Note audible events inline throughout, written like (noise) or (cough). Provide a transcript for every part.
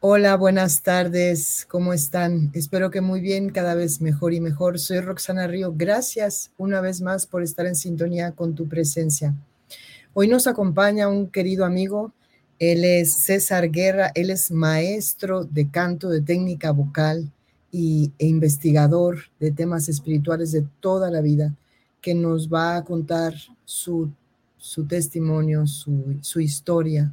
Hola, buenas tardes, ¿cómo están? Espero que muy bien, cada vez mejor y mejor. Soy Roxana Río. Gracias una vez más por estar en sintonía con tu presencia. Hoy nos acompaña un querido amigo, él es César Guerra, él es maestro de canto, de técnica vocal y, e investigador de temas espirituales de toda la vida, que nos va a contar su, su testimonio, su, su historia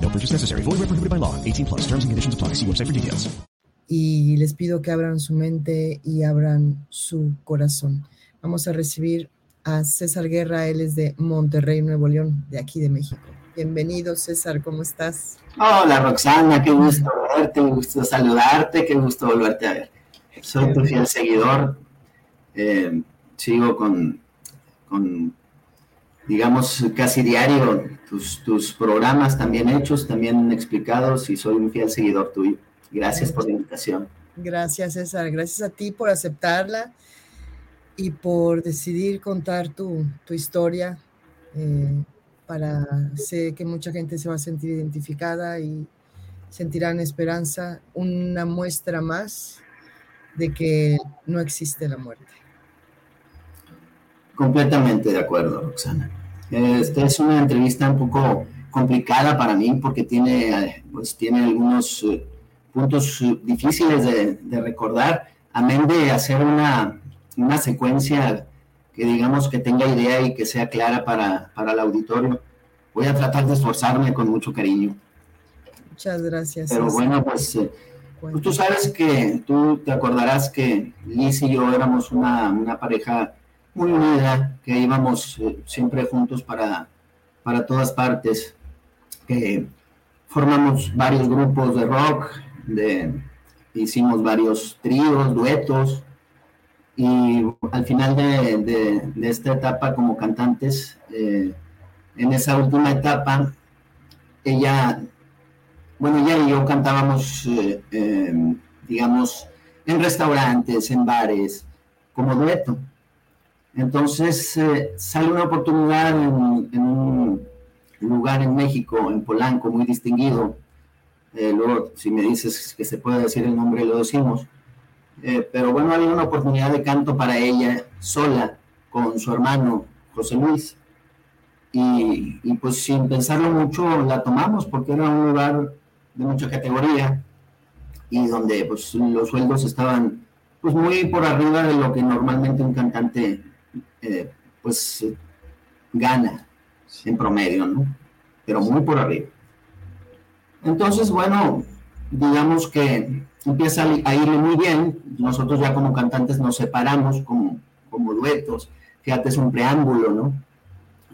No purchase necessary. Void where prohibited by law. 18 plus. Terms and conditions apply. See website for details. Y les pido que abran su mente y abran su corazón. Vamos a recibir a César Guerra. Él es de Monterrey, Nuevo León, de aquí de México. Bienvenido, César. ¿Cómo estás? Hola, Roxana. Qué gusto verte, qué gusto saludarte, qué gusto volverte a ver. Soy tu fiel seguidor. Eh, sigo con, con, digamos, casi diario tus, tus programas también hechos, también explicados y soy un fiel seguidor tuyo. Gracias por la invitación. Gracias, César. Gracias a ti por aceptarla y por decidir contar tu, tu historia. Eh, para sé que mucha gente se va a sentir identificada y sentirán esperanza, una muestra más de que no existe la muerte. Completamente de acuerdo, Roxana. Esta es una entrevista un poco complicada para mí porque tiene, pues, tiene algunos uh, puntos difíciles de, de, recordar, amén de hacer una, una, secuencia que digamos que tenga idea y que sea clara para, para el auditorio. Voy a tratar de esforzarme con mucho cariño. Muchas gracias. Pero bueno, pues, eh, pues, tú sabes que tú te acordarás que Liz y yo éramos una, una pareja unida, que íbamos eh, siempre juntos para, para todas partes, que formamos varios grupos de rock, de, hicimos varios tríos, duetos, y al final de, de, de esta etapa como cantantes, eh, en esa última etapa, ella, bueno, ella y yo cantábamos, eh, eh, digamos, en restaurantes, en bares, como dueto. Entonces eh, sale una oportunidad en, un lugar en México, en Polanco, muy distinguido. Eh, luego, si me dices que se puede decir el nombre, lo decimos. Eh, pero bueno, había una oportunidad de canto para ella sola, con su hermano José Luis. Y, y pues sin pensarlo mucho la tomamos porque era un lugar de mucha categoría y donde pues los sueldos estaban pues muy por arriba de lo que normalmente un cantante eh, pues gana en promedio, ¿no? Pero muy por arriba. Entonces, bueno, digamos que empieza a irle muy bien. Nosotros ya como cantantes nos separamos como, como duetos. Fíjate, es un preámbulo, ¿no?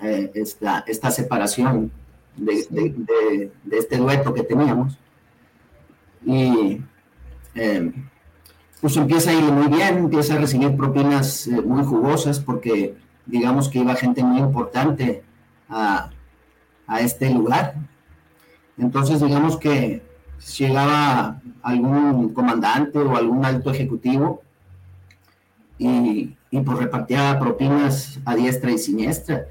Eh, esta, esta separación de, de, este dueto que teníamos. Y eh, pues empieza a ir muy bien, empieza a recibir propinas eh, muy jugosas porque digamos que iba gente muy importante a, a este lugar. Entonces digamos que llegaba algún comandante o algún alto ejecutivo y, y pues repartía propinas a diestra y siniestra.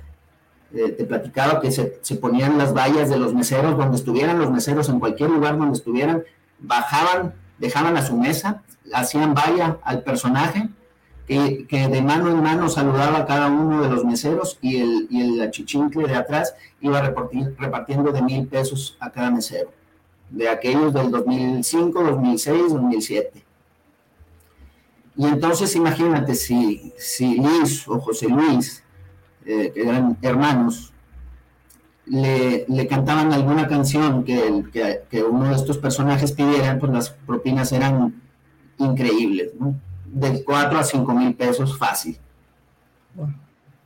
Eh, te platicaba que se, se, ponían las vallas de los meseros donde estuvieran los meseros, en cualquier lugar donde estuvieran, bajaban, dejaban a su mesa, hacían valla al personaje, que, que, de mano en mano saludaba a cada uno de los meseros y el, y el achichincle de atrás iba repartiendo de mil pesos a cada mesero, de aquellos del 2005, 2006, 2007. Y entonces imagínate si, si Luis o José Luis, eh, que eran hermanos, le, le, cantaban alguna canción que, que, que, uno de estos personajes pidieran, pues las propinas eran increíbles, ¿no? De 4 a 5 mil pesos fácil.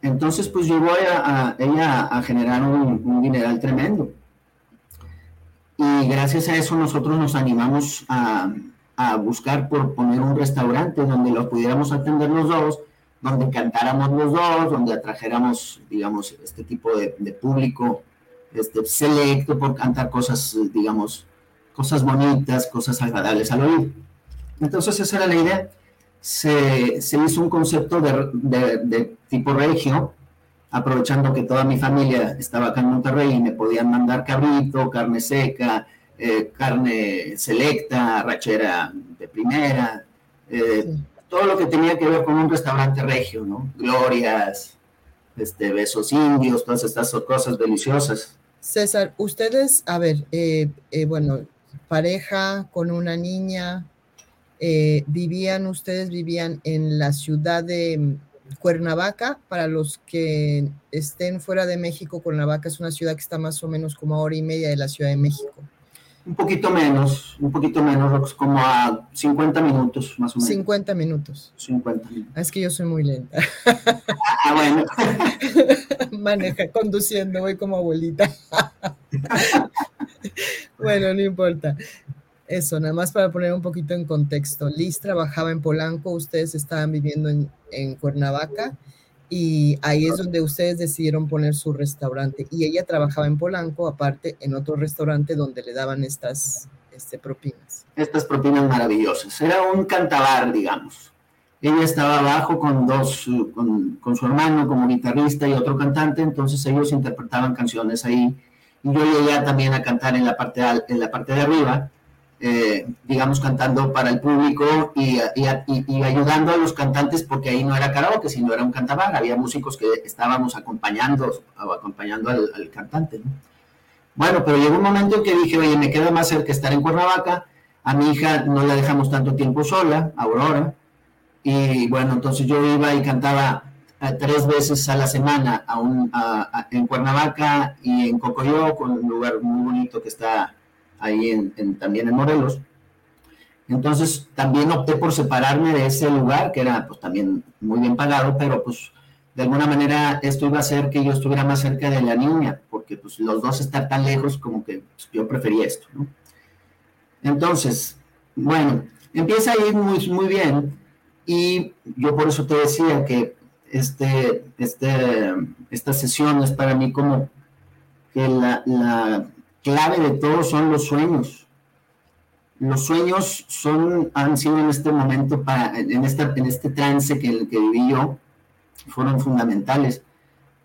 Entonces, pues llegó a, ella a generar un, un dineral tremendo. Y gracias a eso nosotros nos animamos a, a, buscar por poner un restaurante donde los pudiéramos atender los dos, donde cantáramos los dos, donde atrajéramos, digamos, este tipo de, de público este, selecto por cantar cosas, digamos, cosas bonitas, cosas agradables al oír. Entonces esa era la idea. Se, se hizo un concepto de, de, de, tipo regio, aprovechando que toda mi familia estaba acá en Monterrey y me podían mandar cabrito, carne seca, eh, carne selecta, rachera de primera, eh, sí. todo lo que tenía que ver con un restaurante regio, ¿no? Glorias, este, besos indios, todas estas cosas deliciosas. César, ustedes, a ver, eh, eh, bueno, pareja con una niña, eh, vivían, ustedes vivían en la ciudad de Cuernavaca, para los que estén fuera de México, Cuernavaca es una ciudad que está más o menos como a hora y media de la Ciudad de México. Un poquito menos, un poquito menos, como a 50 minutos más o menos. 50 minutos. 50 minutos. Es que yo soy muy lenta. Ah, bueno. (laughs) Maneja, conduciendo, voy como abuelita. (laughs) bueno, no importa. Eso, nada más para poner un poquito en contexto. Liz trabajaba en Polanco, ustedes estaban viviendo en, en Cuernavaca y ahí es donde ustedes decidieron poner su restaurante. Y ella trabajaba en Polanco, aparte en otro restaurante donde le daban estas este, propinas. Estas propinas maravillosas. Era un cantabar, digamos. Ella estaba abajo con dos, con, con su hermano como guitarrista y otro cantante, entonces ellos interpretaban canciones ahí. Y yo llegué también a cantar en la parte, en la parte de arriba eh, digamos, cantando para el público y, y, ayudando a los cantantes, porque ahí no era karaoke, sino era un cantabar, había músicos que estábamos acompañando, acompañando al, cantante. ¿no? Bueno, pero llegó un momento en que dije, oye, me queda más cerca estar en Cuernavaca, a mi hija no la dejamos tanto tiempo sola, Aurora, y bueno, entonces yo iba y cantaba eh, tres veces a la semana a en Cuernavaca y en Cocoyoc, un lugar muy bonito que está ahí en, también en Morelos. Entonces también opté por separarme de ese lugar, que era pues también muy bien pagado, pero pues de alguna manera esto iba a hacer que yo estuviera más cerca de la niña, porque pues los dos estar tan lejos como que pues, yo prefería esto. Entonces, bueno, empieza a ir muy, muy bien y yo por eso te decía que este, este, esta sesión es para mí como que la, la clave de todo son los sueños. Los sueños son, han sido en este momento, para, en, esta, en este trance que, que viví yo, fueron fundamentales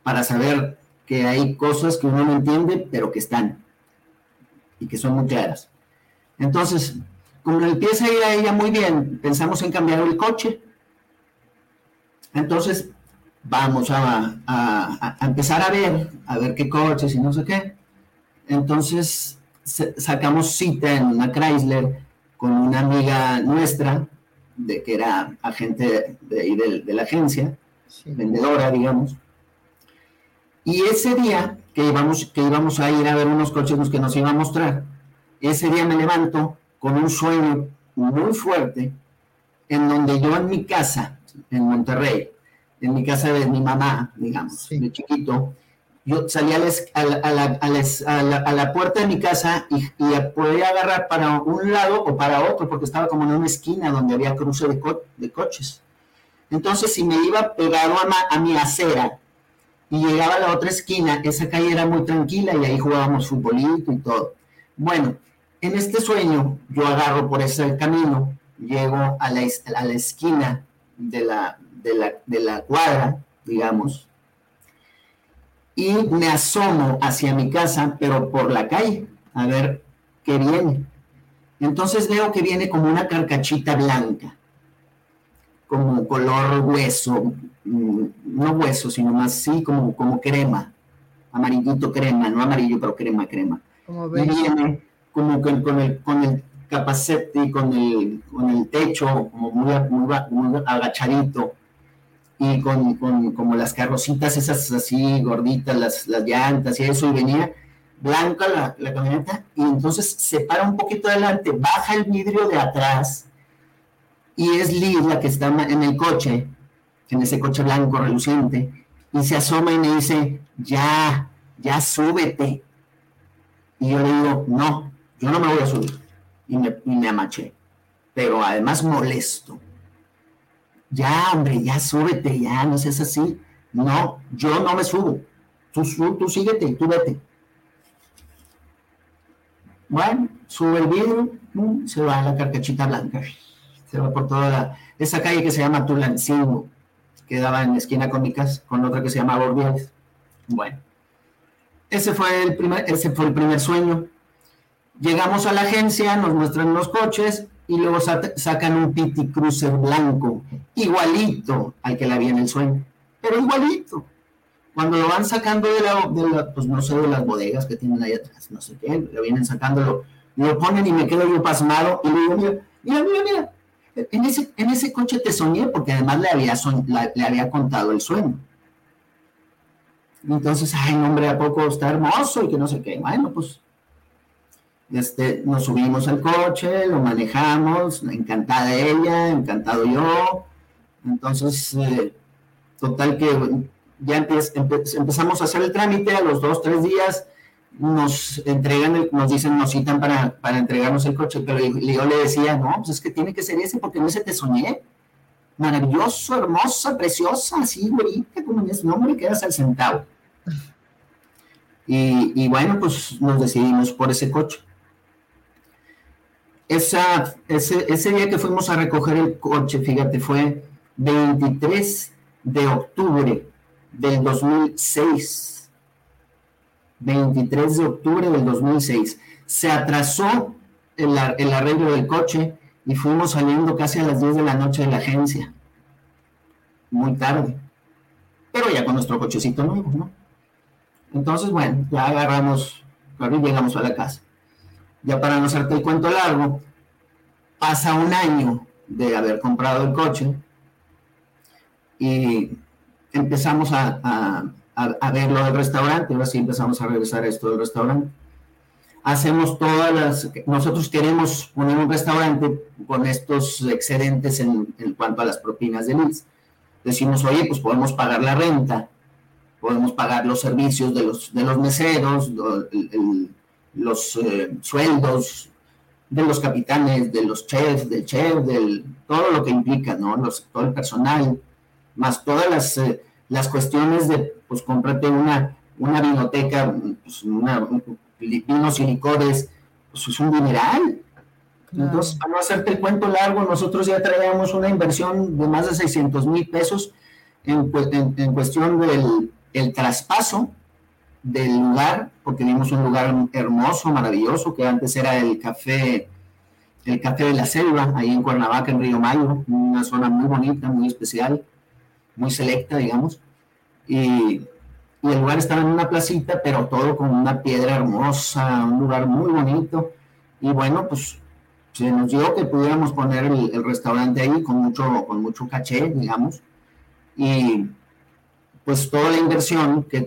para saber que hay cosas que uno no entiende, pero que están y que son muy claras. Entonces, como empieza a ir a ella muy bien, pensamos en cambiar el coche. Entonces, vamos a, a, a empezar a ver, a ver qué coches y no sé qué. Entonces sacamos cita en una Chrysler con una amiga nuestra, de que era agente de, de, de la agencia, sí. vendedora, digamos. Y ese día que íbamos, que íbamos a ir a ver unos coches que nos iba a mostrar, ese día me levanto con un sueño muy fuerte en donde yo en mi casa, en Monterrey, en mi casa de mi mamá, digamos, de chiquito, yo salía a la, puerta de mi casa y, podía agarrar para un lado o para otro, porque estaba como en una esquina donde había cruce de, coches. Entonces, si me iba pegado a, a mi acera y llegaba a la otra esquina, esa calle era muy tranquila y ahí jugábamos futbolito y todo. Bueno, en este sueño yo agarro por ese camino, llego a la, a la esquina de la, de la, de la cuadra, digamos, y me asomo hacia mi casa, pero por la calle, a ver qué viene. Entonces veo que viene como una carcachita blanca, como color hueso, mm, no hueso, sino más así como, como crema, amarillito crema, no amarillo, pero crema, crema. Como y viene como con, con, el, con el capacete y con el, con el techo, como muy, muy agachadito y con, como las carrocitas esas así gorditas, las, las llantas y eso, y venía blanca la, la, camioneta, y entonces se para un poquito adelante, baja el vidrio de atrás, y es Liz la que está en el coche, en ese coche blanco reluciente, y se asoma y me dice, ya, ya súbete. Y yo le digo, no, yo no me voy a subir. Y me, y me amaché, pero además molesto ya, hombre, ya súbete, ya, no seas así. No, yo no me subo. Tú, tú, síguete, tú vete. Bueno, sube el vidrio, se va la carcachita blanca. Se va por toda la, esa calle que se llama Tulancingo, que daba en la esquina con mi casa, con otra que se llama Bordiales. Bueno, ese fue el primer, ese fue el primer sueño. Llegamos a la agencia, nos muestran los coches, y luego sacan un Pity Cruiser blanco, igualito al que la había en el sueño, pero igualito. Cuando lo van sacando de la, pues no sé, de las bodegas que tienen ahí atrás, no sé qué, lo vienen sacando, lo, ponen y me quedo yo pasmado y le digo, mira, mira, mira, mira, en ese, en ese coche te soñé porque además le había, le había contado el sueño. Entonces, ay, hombre, ¿a poco está hermoso? Y que no sé qué. Bueno, pues este, nos subimos al coche, lo manejamos, encantada ella, encantado yo. Entonces, eh, total que ya empezamos a hacer el trámite, a los dos, tres días nos entregan, nos dicen, nos citan para, para entregarnos el coche, pero yo le decía, no, pues es que tiene que ser ese porque no ese te soñé. Maravilloso, hermosa, preciosa, así, bonita, como en ese nombre, quedas al centavo. Y bueno, pues nos decidimos por ese coche ese, día que fuimos a recoger el coche, fíjate, fue 23 de octubre del 2006. 23 de octubre del 2006. Se atrasó el, arreglo del coche y fuimos saliendo casi a las 10 de la noche de la agencia. Muy tarde. Pero ya con nuestro cochecito nuevo, ¿no? Entonces, bueno, ya agarramos, y llegamos a la casa ya para no hacerte el cuento largo, pasa un año de haber comprado el coche y empezamos a, a, a, ver lo del restaurante, ahora sí empezamos a regresar esto del restaurante. Hacemos todas las, nosotros queremos poner un restaurante con estos excedentes en, en cuanto a las propinas de Liz. Decimos, oye, pues podemos pagar la renta, podemos pagar los servicios de los, de los meseros, el, los eh, sueldos de los capitanes, de los chefs, del chef, del, todo lo que implica, ¿no? Los, todo el personal, más todas las, eh, las cuestiones de, pues, cómprate una, una vinoteca, pues, una, vinos y licores, pues es un dineral. Entonces, para no hacerte el cuento largo, nosotros ya traíamos una inversión de más de 600 mil pesos en, en, cuestión del el traspaso del lugar, porque vimos un lugar hermoso, maravilloso, que antes era el café, el café de la selva, ahí en Cuernavaca, en Río Mayo, una zona muy bonita, muy especial, muy selecta, digamos. Y, el lugar estaba en una placita, pero todo con una piedra hermosa, un lugar muy bonito. Y bueno, pues se nos dio que pudiéramos poner el, restaurante ahí con mucho, con mucho caché, digamos. Y pues toda la inversión que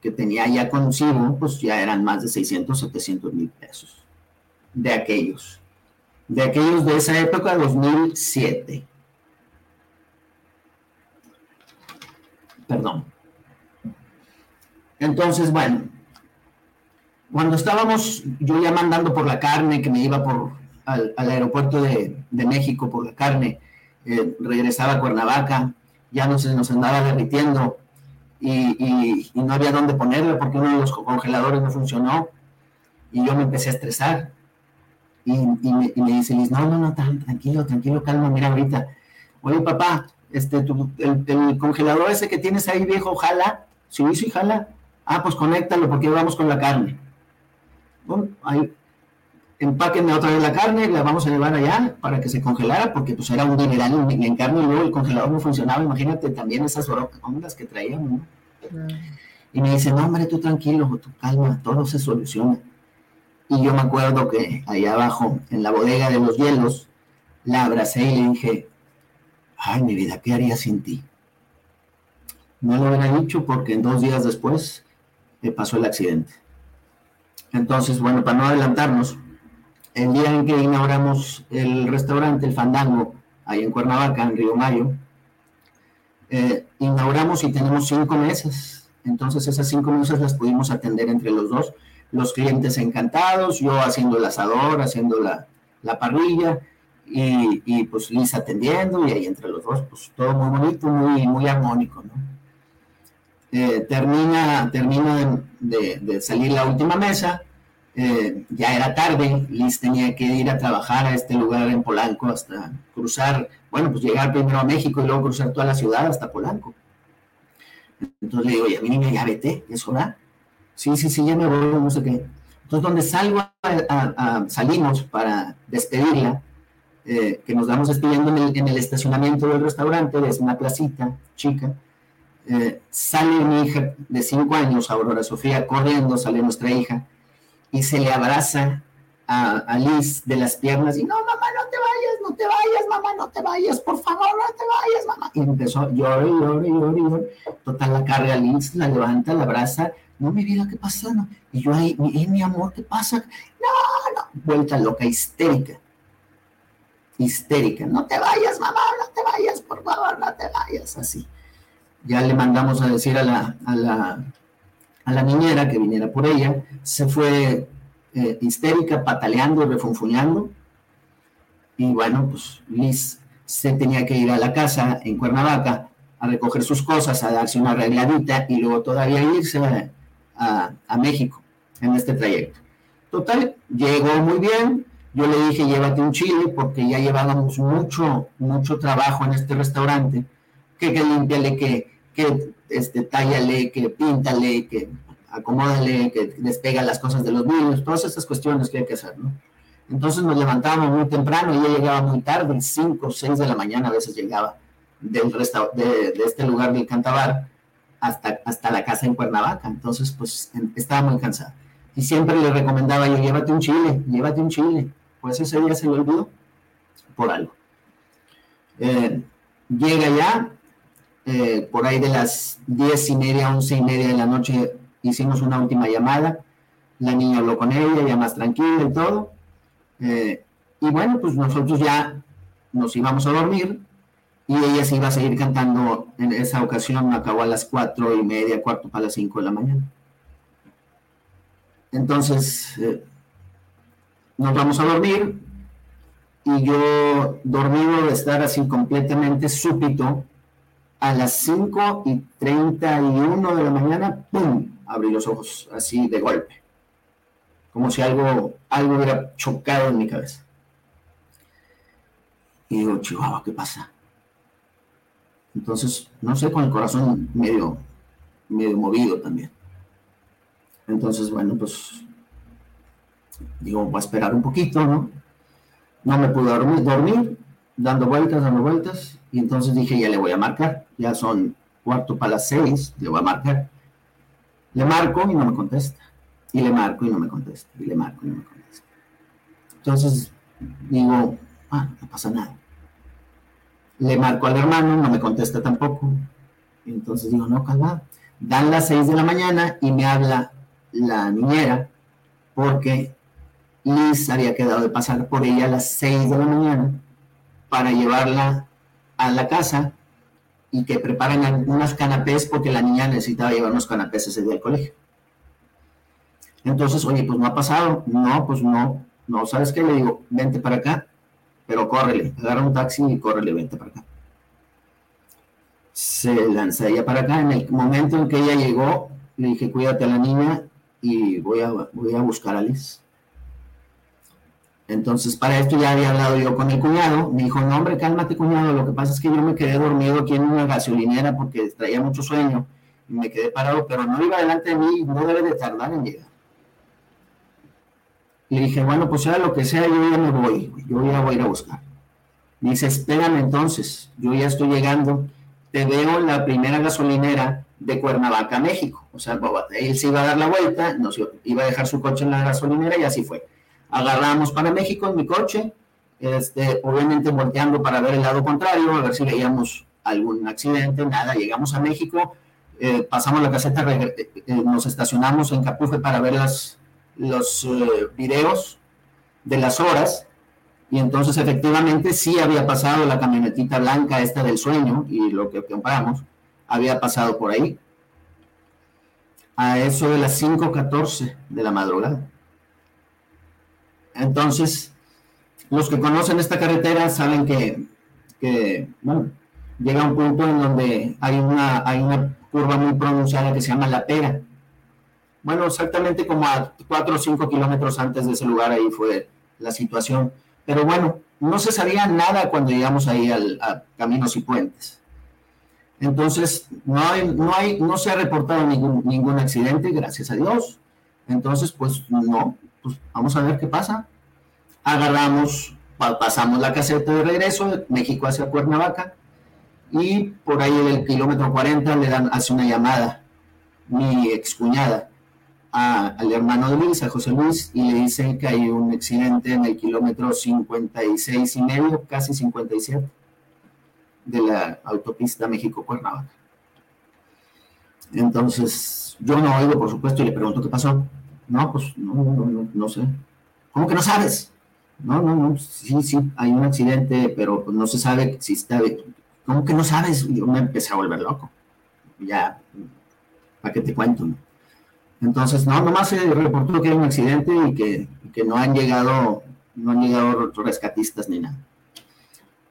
que tenía ya conocido, pues ya eran más de 600, 700 mil pesos de aquellos. de aquellos de esa época, 2007. Perdón. Entonces, bueno, cuando estábamos yo ya mandando por la carne, que me iba por al, aeropuerto de, México por la carne, eh, regresaba a Cuernavaca, ya no se nos andaba derritiendo y, no había dónde ponerlo porque uno de los congeladores no funcionó y yo me empecé a estresar. Y, me, dice Liz, no, no, no, tranquilo, tranquilo, calma, mira ahorita. Oye, papá, este, el, congelador ese que tienes ahí viejo, jala, si hizo jala, ah, pues conéctalo porque vamos con la carne. Bueno, ahí, empáquenme otra vez la carne, la vamos a llevar allá para que se congelara, porque pues era un dineral en, carne y luego el congelador no funcionaba. Imagínate también esas ondas que traíamos. Y me dice, no, hombre, tú tranquilo, tú calma, todo se soluciona. Y yo me acuerdo que allá abajo, en la bodega de los hielos, la abracé y le dije, ay, mi vida, ¿qué haría sin ti? No lo hubiera dicho porque en dos días después me pasó el accidente. Entonces, bueno, para no adelantarnos, el día en que inauguramos el restaurante, el Fandango, ahí en Cuernavaca, en Río Mayo, eh, inauguramos y tenemos cinco mesas. Entonces esas cinco mesas las pudimos atender entre los dos. Los clientes encantados, yo haciendo el asador, haciendo la, parrilla y, pues Liz atendiendo y ahí entre los dos, pues todo muy bonito, muy, muy armónico, eh, termina termina de salir la última mesa eh, ya era tarde, Liz tenía que ir a trabajar a este lugar en Polanco hasta cruzar, bueno, pues llegar primero a México y luego cruzar toda la ciudad hasta Polanco. Entonces le digo, oye, a mi niña, ya vete, es hora. Sí, sí, sí, ya me voy, no sé qué. Entonces, donde salgo salimos para despedirla, eh, que nos vamos despidiendo en el, estacionamiento del restaurante, es una placita chica, eh, sale mi hija de cinco años, Aurora Sofía, corriendo, sale nuestra hija, y se le abraza a, Liz de las piernas y no, mamá, no te vayas, no te vayas, mamá, no te vayas, por favor, no te vayas, mamá. Y empezó, llore, llore, llore, llore. Total, la carga Liz, la levanta, la abraza. No, mi vida, ¿qué pasa? No. Y yo ahí, mi, mi amor, ¿qué pasa? No, no. Vuelta loca, histérica. Histérica. No te vayas, mamá, no te vayas, por favor, no te vayas. Así. Ya le mandamos a decir a la, a la a la niñera que viniera por ella, se fue eh, histérica, pataleando, refunfuñando, y bueno, pues Liz se tenía que ir a la casa en Cuernavaca a recoger sus cosas, a darse una arregladita y luego todavía irse a, a México en este trayecto. Total, llegó muy bien, yo le dije, llévate un chile, porque ya llevábamos mucho, mucho trabajo en este restaurante, que, que limpiale, que, que este, tállale, que píntale, que acomódale, que despega las cosas de los niños, todas esas cuestiones que hay que hacer, ¿no? Entonces nos levantábamos muy temprano y ella llegaba muy tarde, 5 o 6 de la mañana a veces llegaba del de, de, este lugar del Cantabar hasta, hasta la casa en Cuernavaca. Entonces, pues estaba muy cansada. Y siempre le recomendaba yo, llévate un chile, llévate un chile. Pues ese día se lo olvidó por algo. Eh, llega ya, eh, por ahí de las diez y media, once y media de la noche, hicimos una última llamada, la niña habló con ella, ya más tranquila y todo. Eh, y bueno, pues nosotros ya nos íbamos a dormir y ella se iba a seguir cantando en esa ocasión, acabó a las cuatro y media, cuarto para las cinco de la mañana. Entonces, eh, nos vamos a dormir y yo dormido de estar así completamente súbito, a las 5 y 31 de la mañana, ¡pum! Abrí los ojos así de golpe. Como si algo, algo hubiera chocado en mi cabeza. Y digo, Chihuahua, ¿qué pasa? Entonces, no sé, con el corazón medio, medio movido también. Entonces, bueno, pues digo, voy a esperar un poquito, ¿no? No me pude dormir, dormir, dando vueltas, dando vueltas, y entonces dije, ya le voy a marcar, ya son cuarto para las seis, le voy a marcar. Le marco y no me contesta, y le marco y no me contesta, y le marco y no me contesta. Entonces digo, ah, no pasa nada. Le marco al hermano, no me contesta tampoco. Entonces digo, no, calma. Dan las seis de la mañana y me habla la niñera porque Liz había quedado de pasar por ella a las 6 de la mañana para llevarla a la casa y que preparan unas canapés porque la niña necesitaba llevar unos canapés ese día al colegio. Entonces, oye, pues no ha pasado. No, pues no. No, ¿sabes qué? Le digo, vente para acá, pero córrele. Agarra un taxi y córrele, vente para acá. Se lanza ella para acá. En el momento en que ella llegó, le dije, cuídate a la niña y voy a, voy a buscar a Liz. Entonces, para esto ya había hablado yo con el cuñado. Me dijo, no, hombre, cálmate, cuñado. Lo que pasa es que yo me quedé dormido aquí en una gasolinera porque traía mucho sueño y me quedé parado, pero no iba delante de mí, no debe de tardar en llegar. Le dije, bueno, pues sea lo que sea, yo ya me voy, yo ya voy a ir a buscar. Me dice, espérame entonces, yo ya estoy llegando, te veo en la primera gasolinera de Cuernavaca, México. O sea, él se iba a dar la vuelta, nos iba a dejar su coche en la gasolinera y así fue agarramos para México en mi coche, este, obviamente volteando para ver el lado contrario, a ver si veíamos algún accidente, nada, llegamos a México, eh, pasamos la caseta, eh, eh, nos estacionamos en Capufe para ver los videos de las horas, y entonces efectivamente sí había pasado la camionetita blanca esta del sueño, y lo que compramos, había pasado por ahí, a eso de las 5.14 de la madrugada. Entonces, los que conocen esta carretera saben que, bueno, llega un punto en donde hay una, hay una curva muy pronunciada que se llama La Pera. Bueno, exactamente como a 4 o 5 kilómetros antes de ese lugar ahí fue la situación. Pero bueno, no se sabía nada cuando llegamos ahí al, a Caminos y Puentes. Entonces, no, hay, no, hay, no se ha reportado ningún, ningún accidente, gracias a Dios. Entonces, pues no, pues vamos a ver qué pasa. Agarramos, pasamos la caseta de regreso, México hacia Cuernavaca, y por ahí en el kilómetro 40 le dan, hace una llamada mi excuñada al hermano de Luis, a José Luis, y le dicen que hay un accidente en el kilómetro 56 y medio, casi 57, de la autopista México-Cuernavaca. Entonces, yo no oigo, por supuesto, y le pregunto qué pasó. No, pues no, no, no, sé. ¿Cómo que no sabes? No, no, no, sí, sí, hay un accidente, pero pues no se sabe si está... ¿Cómo que no sabes? Yo me empecé a volver loco. Ya, ¿para qué te cuento? Entonces, no, nomás se reportó que hay un accidente y que, que no han llegado, no han llegado rescatistas ni nada.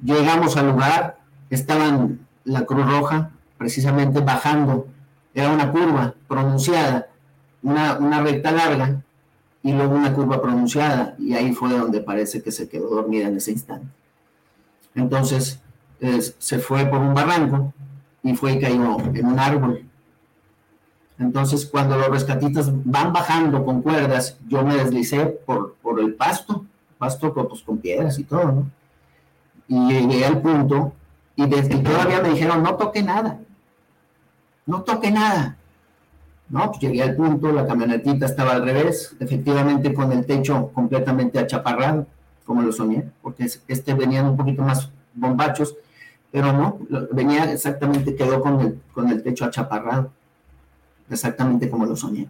Llegamos al lugar, estaban la Cruz Roja precisamente bajando, era una curva pronunciada, una, recta larga y luego una curva pronunciada y ahí fue donde parece que se quedó dormida en ese instante. Entonces se fue por un barranco y fue y cayó en un árbol. Entonces cuando los rescatistas van bajando con cuerdas, yo me deslicé por, por el pasto, pasto con, pues, con piedras y todo. Y llegué al punto y desde todavía me dijeron, no toque nada, no toque nada. ¿No? Llegué al punto, la camionetita estaba al revés, efectivamente con el techo completamente achaparrado, como lo soñé, porque este venían un poquito más bombachos, pero no, venía exactamente, quedó con el, con el techo achaparrado, exactamente como lo soñé.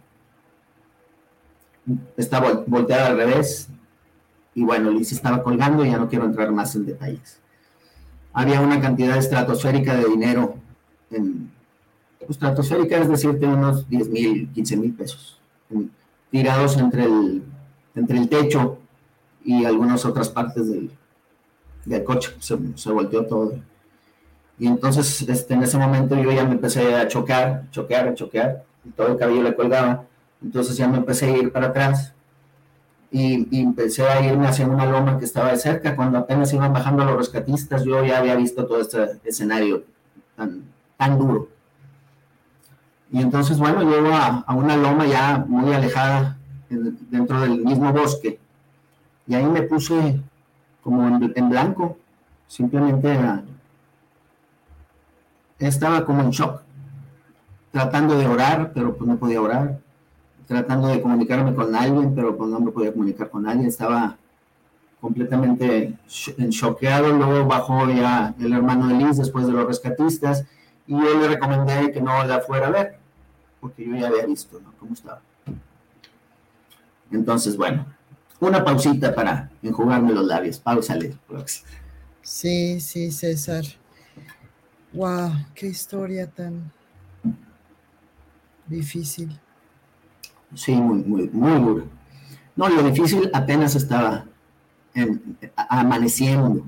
Estaba volteada al revés, y bueno, Liz estaba colgando, ya no quiero entrar más en detalles. Había una cantidad estratosférica de dinero en, estratosférica es decirte unos 10 mil, 15 mil pesos, tirados entre el, entre el techo y algunas otras partes del, del coche, se, se, volteó todo. Y entonces este, en ese momento yo ya me empecé a chocar, choquear, choquear, y todo el cabello le colgaba, entonces ya me empecé a ir para atrás y, y, empecé a irme hacia una loma que estaba de cerca. Cuando apenas iban bajando los rescatistas, yo ya había visto todo este escenario tan, tan duro. Y entonces, bueno, llego a, una loma ya muy alejada dentro del mismo bosque. Y ahí me puse como en, blanco, simplemente estaba como en shock, tratando de orar, pero pues no podía orar, tratando de comunicarme con alguien, pero pues no me podía comunicar con nadie, estaba completamente en choqueado, luego bajó ya el hermano de Liz después de los rescatistas, y yo le recomendé que no la fuera a ver, porque yo ya había visto ¿no? cómo estaba. Entonces, bueno, una pausita para enjugarme los labios. Pausale. Sí, sí, César. Wow, qué historia tan difícil. Sí, muy, muy, muy duro. No, lo difícil apenas estaba amaneciendo.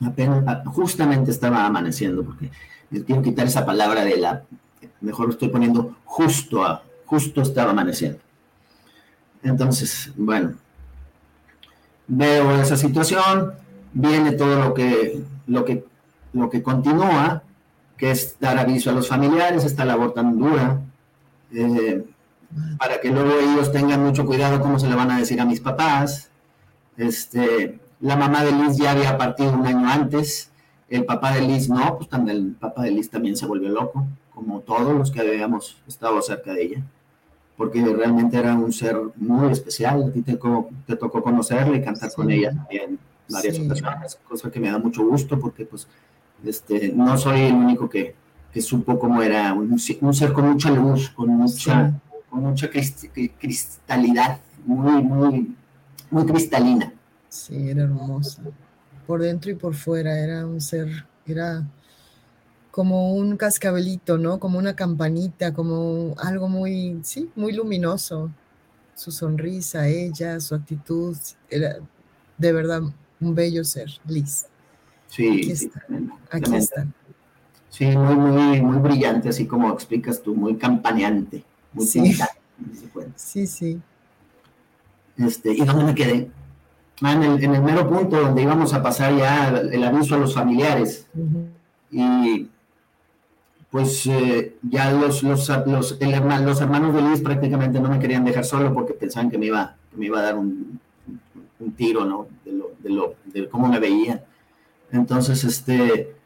Apenas, justamente estaba amaneciendo, porque quiero quitar esa palabra de la, mejor lo estoy poniendo justo, a, justo estaba amaneciendo. Entonces, bueno, veo esa situación, viene todo lo que, lo que, lo que continúa, que es dar aviso a los familiares, esta labor tan dura, eh, para que luego ellos tengan mucho cuidado cómo se le van a decir a mis papás. Este, la mamá de Liz ya había partido un año antes, el papá de Liz no, pues también el papá de Liz también se volvió loco, como todos los que habíamos estado cerca de ella, porque realmente era un ser muy especial, a ti te, te tocó conocerla y cantar con ella en varias ocasiones, cosa que me da mucho gusto porque pues este, no soy el único que, que supo cómo era un, ser con mucha luz, con mucha, con mucha cristalidad, muy, muy, muy cristalina. Sí, era hermosa. Por dentro y por fuera, era un ser, era como un cascabelito, ¿no? Como una campanita, como algo muy, sí, muy luminoso. Su sonrisa, ella, su actitud, era de verdad un bello ser, Liz. Sí, aquí está. Sí, muy, muy, muy brillante, así como explicas tú, muy campaneante. Muy sí. sí, sí. Este, ¿Y dónde me quedé? Ah, en, el, en el mero punto donde íbamos a pasar ya el aviso a los familiares. Y pues eh, ya los, los, los, los hermanos de Luis prácticamente no me querían dejar solo porque pensaban que me iba, que me iba a dar un, tiro, ¿no? De, lo, de, cómo me veía. Entonces, este,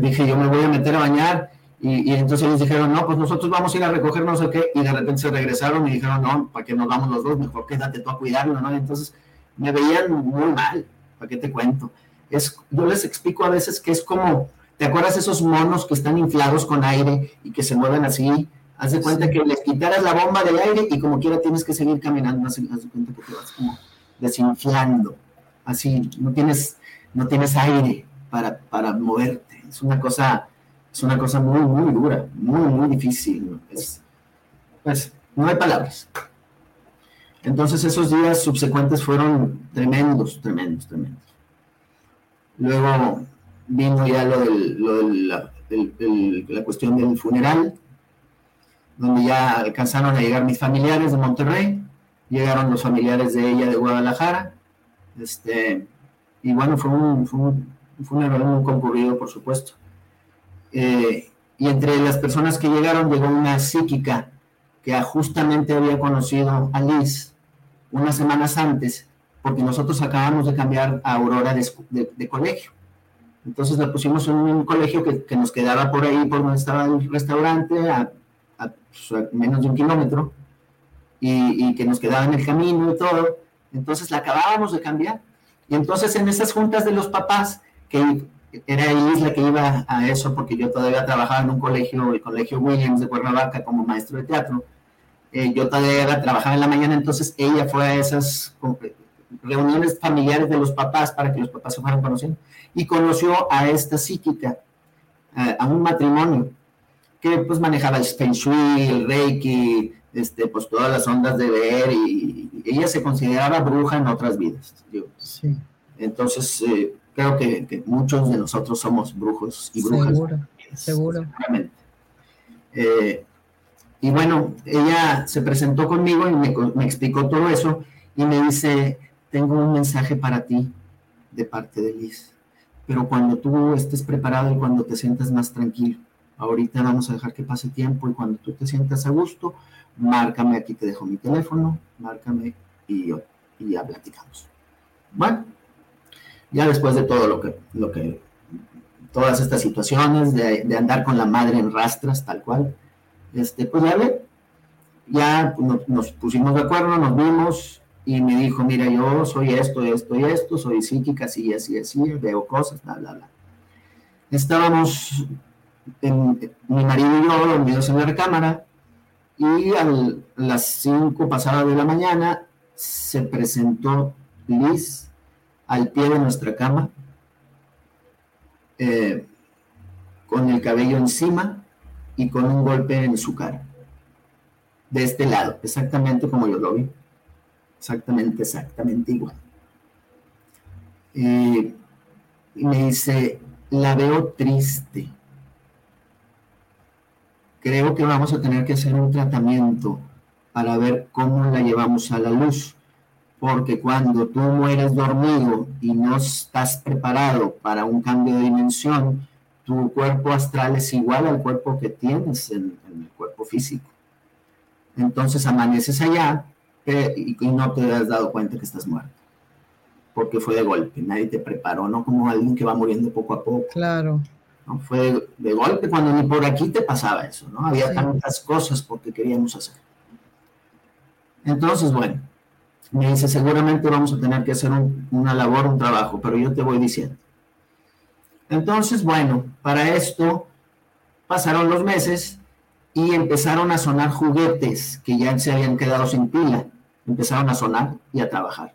dije, yo me voy a meter a bañar. Y, entonces ellos dijeron, no, pues nosotros vamos a ir a recoger no sé qué. Y de repente se regresaron y dijeron, no, ¿para qué nos vamos los dos? Mejor quédate tú a cuidarlo, ¿no? entonces me veían muy mal, ¿para qué te cuento? Es, yo les explico a veces que es como, ¿te acuerdas esos monos que están inflados con aire y que se mueven así? Haz de cuenta que les quitaras la bomba del aire y como quiera tienes que seguir caminando, haz de cuenta que te vas como desinflando, así, no tienes, no tienes aire para, para moverte. Es una cosa, es una cosa muy, muy dura, muy, muy difícil. Es, pues, no hay palabras. Entonces esos días subsecuentes fueron tremendos, tremendos, tremendos. Luego vino ya lo, de la, cuestión del funeral, donde ya alcanzaron a llegar mis familiares de Monterrey, llegaron los familiares de ella de Guadalajara, este, y bueno, fue un, fue muy concurrido, por supuesto. Eh, y entre las personas que llegaron llegó una psíquica que justamente había conocido a Liz unas semanas antes, porque nosotros acabamos de cambiar a Aurora de, colegio. Entonces la pusimos en un colegio que, nos quedaba por ahí, por donde estaba el restaurante, a, pues, menos de un kilómetro, y, y, que nos quedaba en el camino y todo. Entonces la acabábamos de cambiar. Y entonces en esas juntas de los papás, que era Isla que iba a eso, porque yo todavía trabajaba en un colegio, el Colegio Williams de Cuernavaca, como maestro de teatro, eh, yo todavía trabajaba en la mañana, entonces ella fue a esas reuniones familiares de los papás para que los papás se fueran conociendo. Y conoció a esta psíquica, a, un matrimonio, que pues manejaba el Feng Shui, el Reiki, este, pues todas las ondas de ver, y, ella se consideraba bruja en otras vidas. sí. Entonces, eh, creo que, muchos de nosotros somos brujos y brujas. Seguro, seguro. Eh, y bueno, ella se presentó conmigo y me, explicó todo eso y me dice, tengo un mensaje para ti de parte de Liz, pero cuando tú estés preparado y cuando te sientas más tranquilo, ahorita vamos a dejar que pase tiempo y cuando tú te sientas a gusto, márcame, aquí te dejo mi teléfono, márcame y, y ya platicamos. Bueno, ya después de todo lo que, lo que todas estas situaciones de, de andar con la madre en rastras, tal cual, este, pues ya ve, ya nos, pusimos de acuerdo, nos vimos y me dijo, mira, yo soy esto, esto y esto, soy psíquica, así, así, así, veo cosas, bla, bla, bla. Estábamos, mi marido y yo dormidos en la recámara y a las 5 pasadas de la mañana se presentó Liz al pie de nuestra cama, eh, con el cabello encima y con un golpe en su cara. De este lado, exactamente como yo lo vi. Exactamente, exactamente igual. y me dice, la veo triste. Creo que vamos a tener que hacer un tratamiento para ver cómo la llevamos a la luz. Porque cuando tú mueres dormido y no estás preparado para un cambio de dimensión, tu cuerpo astral es igual al cuerpo que tienes en, el cuerpo físico. Entonces amaneces allá eh, y, no te has dado cuenta que estás muerto. Porque fue de golpe, nadie te preparó, no como alguien que va muriendo poco a poco. Claro. ¿no? Fue de, golpe cuando ni por aquí te pasaba eso, ¿no? Había tantas cosas porque queríamos hacer. Entonces, bueno, me dice, seguramente vamos a tener que hacer una labor, un trabajo, pero yo te voy diciendo. Entonces, bueno, para esto pasaron los meses y empezaron a sonar juguetes que ya se habían quedado sin pila. Empezaron a sonar y a trabajar.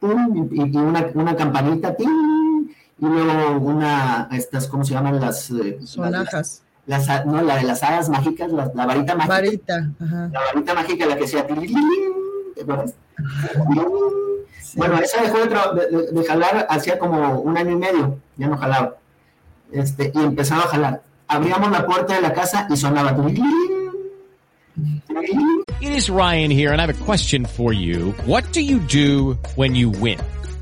y una, campanita, y luego una, estas, ¿cómo se llaman las? Eh, Sonajas. Las, no, la de las hadas mágicas, la, varita mágica. Varita, La varita mágica, la que sea. ¿te bueno, esa dejó de, jalar hacía como un año y medio, ya no jalaba. Este, y empezaba a jalar. Abríamos la puerta de la casa y sonaba. It is Ryan here, and I have a question for you. What do you do when you win?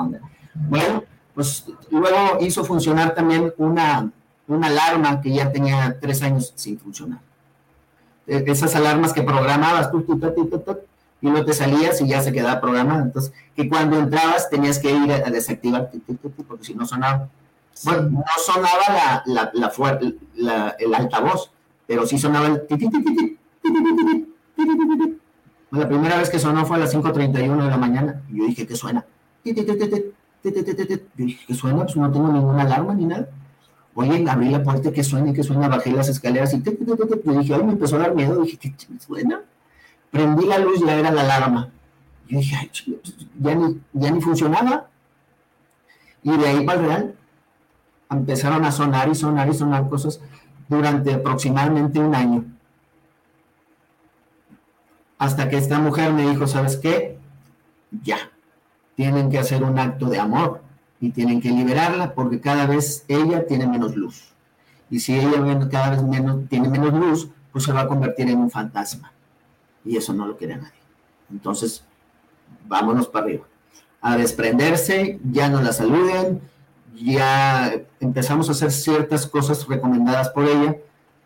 onda. Bueno. pues luego hizo funcionar también una, una alarma que ya tenía tres años sin funcionar. E, esas alarmas que programabas tú, tú, tú, tú, y no te salías y ya se quedaba programada. Entonces, que cuando entrabas tenías que ir a desactivar, porque si no sonaba. Bueno, no sonaba la, la, la, el altavoz, pero sí sonaba el... La primera vez que sonó fue a las 5.31 de la mañana. Y yo dije, ¿qué suena? ¿Qué suena? Pues no tengo ninguna alarma ni nada. Oye, abrí la puerta, que suena? que suena? Bajé las escaleras y yo dije, ay, me empezó a dar miedo. Dije, ¿qué suena? Prendí la luz, ya era la alarma. Yo dije, ay, pues, ya ni, ya ni funcionaba. Y de ahí para el real empezaron a sonar y sonar y sonar cosas durante aproximadamente un año. Hasta que esta mujer me dijo, ¿sabes qué? Ya tienen que hacer un acto de amor y tienen que liberarla porque cada vez ella tiene menos luz. Y si ella cada vez menos, tiene menos luz, pues se va a convertir en un fantasma. Y eso no lo quiere nadie. Entonces, vámonos para arriba. A desprenderse, ya no la saluden, ya empezamos a hacer ciertas cosas recomendadas por ella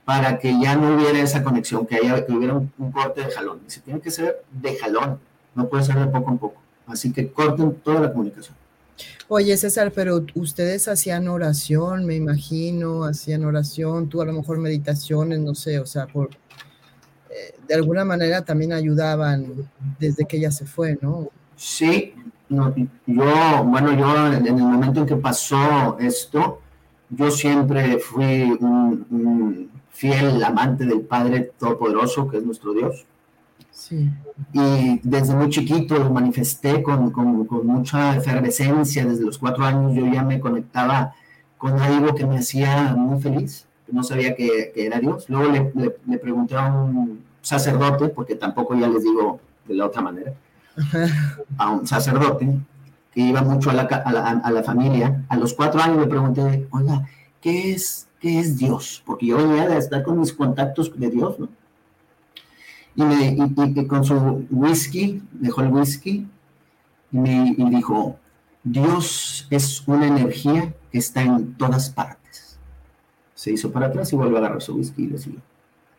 para que ya no hubiera esa conexión, que, haya, que hubiera un, corte de jalón. Y se tiene que ser de jalón, no puede ser de poco en poco. Así que corten toda la comunicación. Oye, César, pero ustedes hacían oración, me imagino, hacían oración, tú a lo mejor meditaciones, no sé, o sea, por eh, de alguna manera también ayudaban desde que ella se fue, ¿no? Sí, yo, bueno, yo en el momento en que pasó esto, yo siempre fui un fiel amante del Padre Todopoderoso, que es nuestro Dios. Y desde muy chiquito lo manifesté con, con, con, mucha efervescencia. Desde los cuatro años yo ya me conectaba con algo que me hacía muy feliz. No sabía que, que era Dios. Luego le, le, pregunté a un sacerdote, porque tampoco ya les digo de la otra manera, a un sacerdote que iba mucho a la, a la, a la familia. A los cuatro años le pregunté, oiga, ¿qué es, ¿qué es Dios? Porque yo venía de estar con mis contactos de Dios, ¿no? Y, me, con su whisky, dejó el whisky y me dijo, Dios es una energía que está en todas partes. Se hizo para atrás y volvió a agarrar su whisky y le siguió.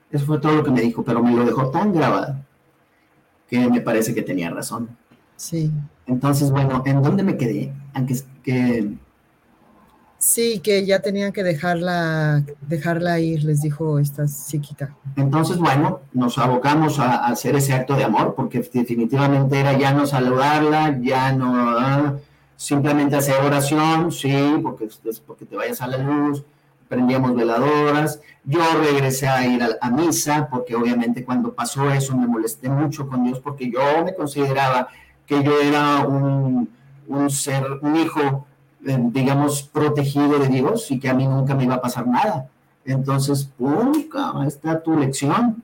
Eso fue todo lo que me dijo, pero me lo dejó tan grabado que me parece que tenía razón. Sí. Entonces, bueno, ¿en dónde me quedé? Aunque que Sí, que ya tenían que dejarla, dejarla ir, les dijo esta psíquica. Entonces, bueno, nos abocamos a, hacer ese acto de amor, porque definitivamente era ya no saludarla, ya no ah, simplemente hacer oración, sí, porque es porque te vayas a la luz, prendíamos veladoras, yo regresé a ir a, misa, porque obviamente cuando pasó eso me molesté mucho con Dios, porque yo me consideraba que yo era un, un ser, un hijo eh, digamos, protegido de Dios y que a mí nunca me iba a pasar nada. Entonces, ¡pum! Está tu lección.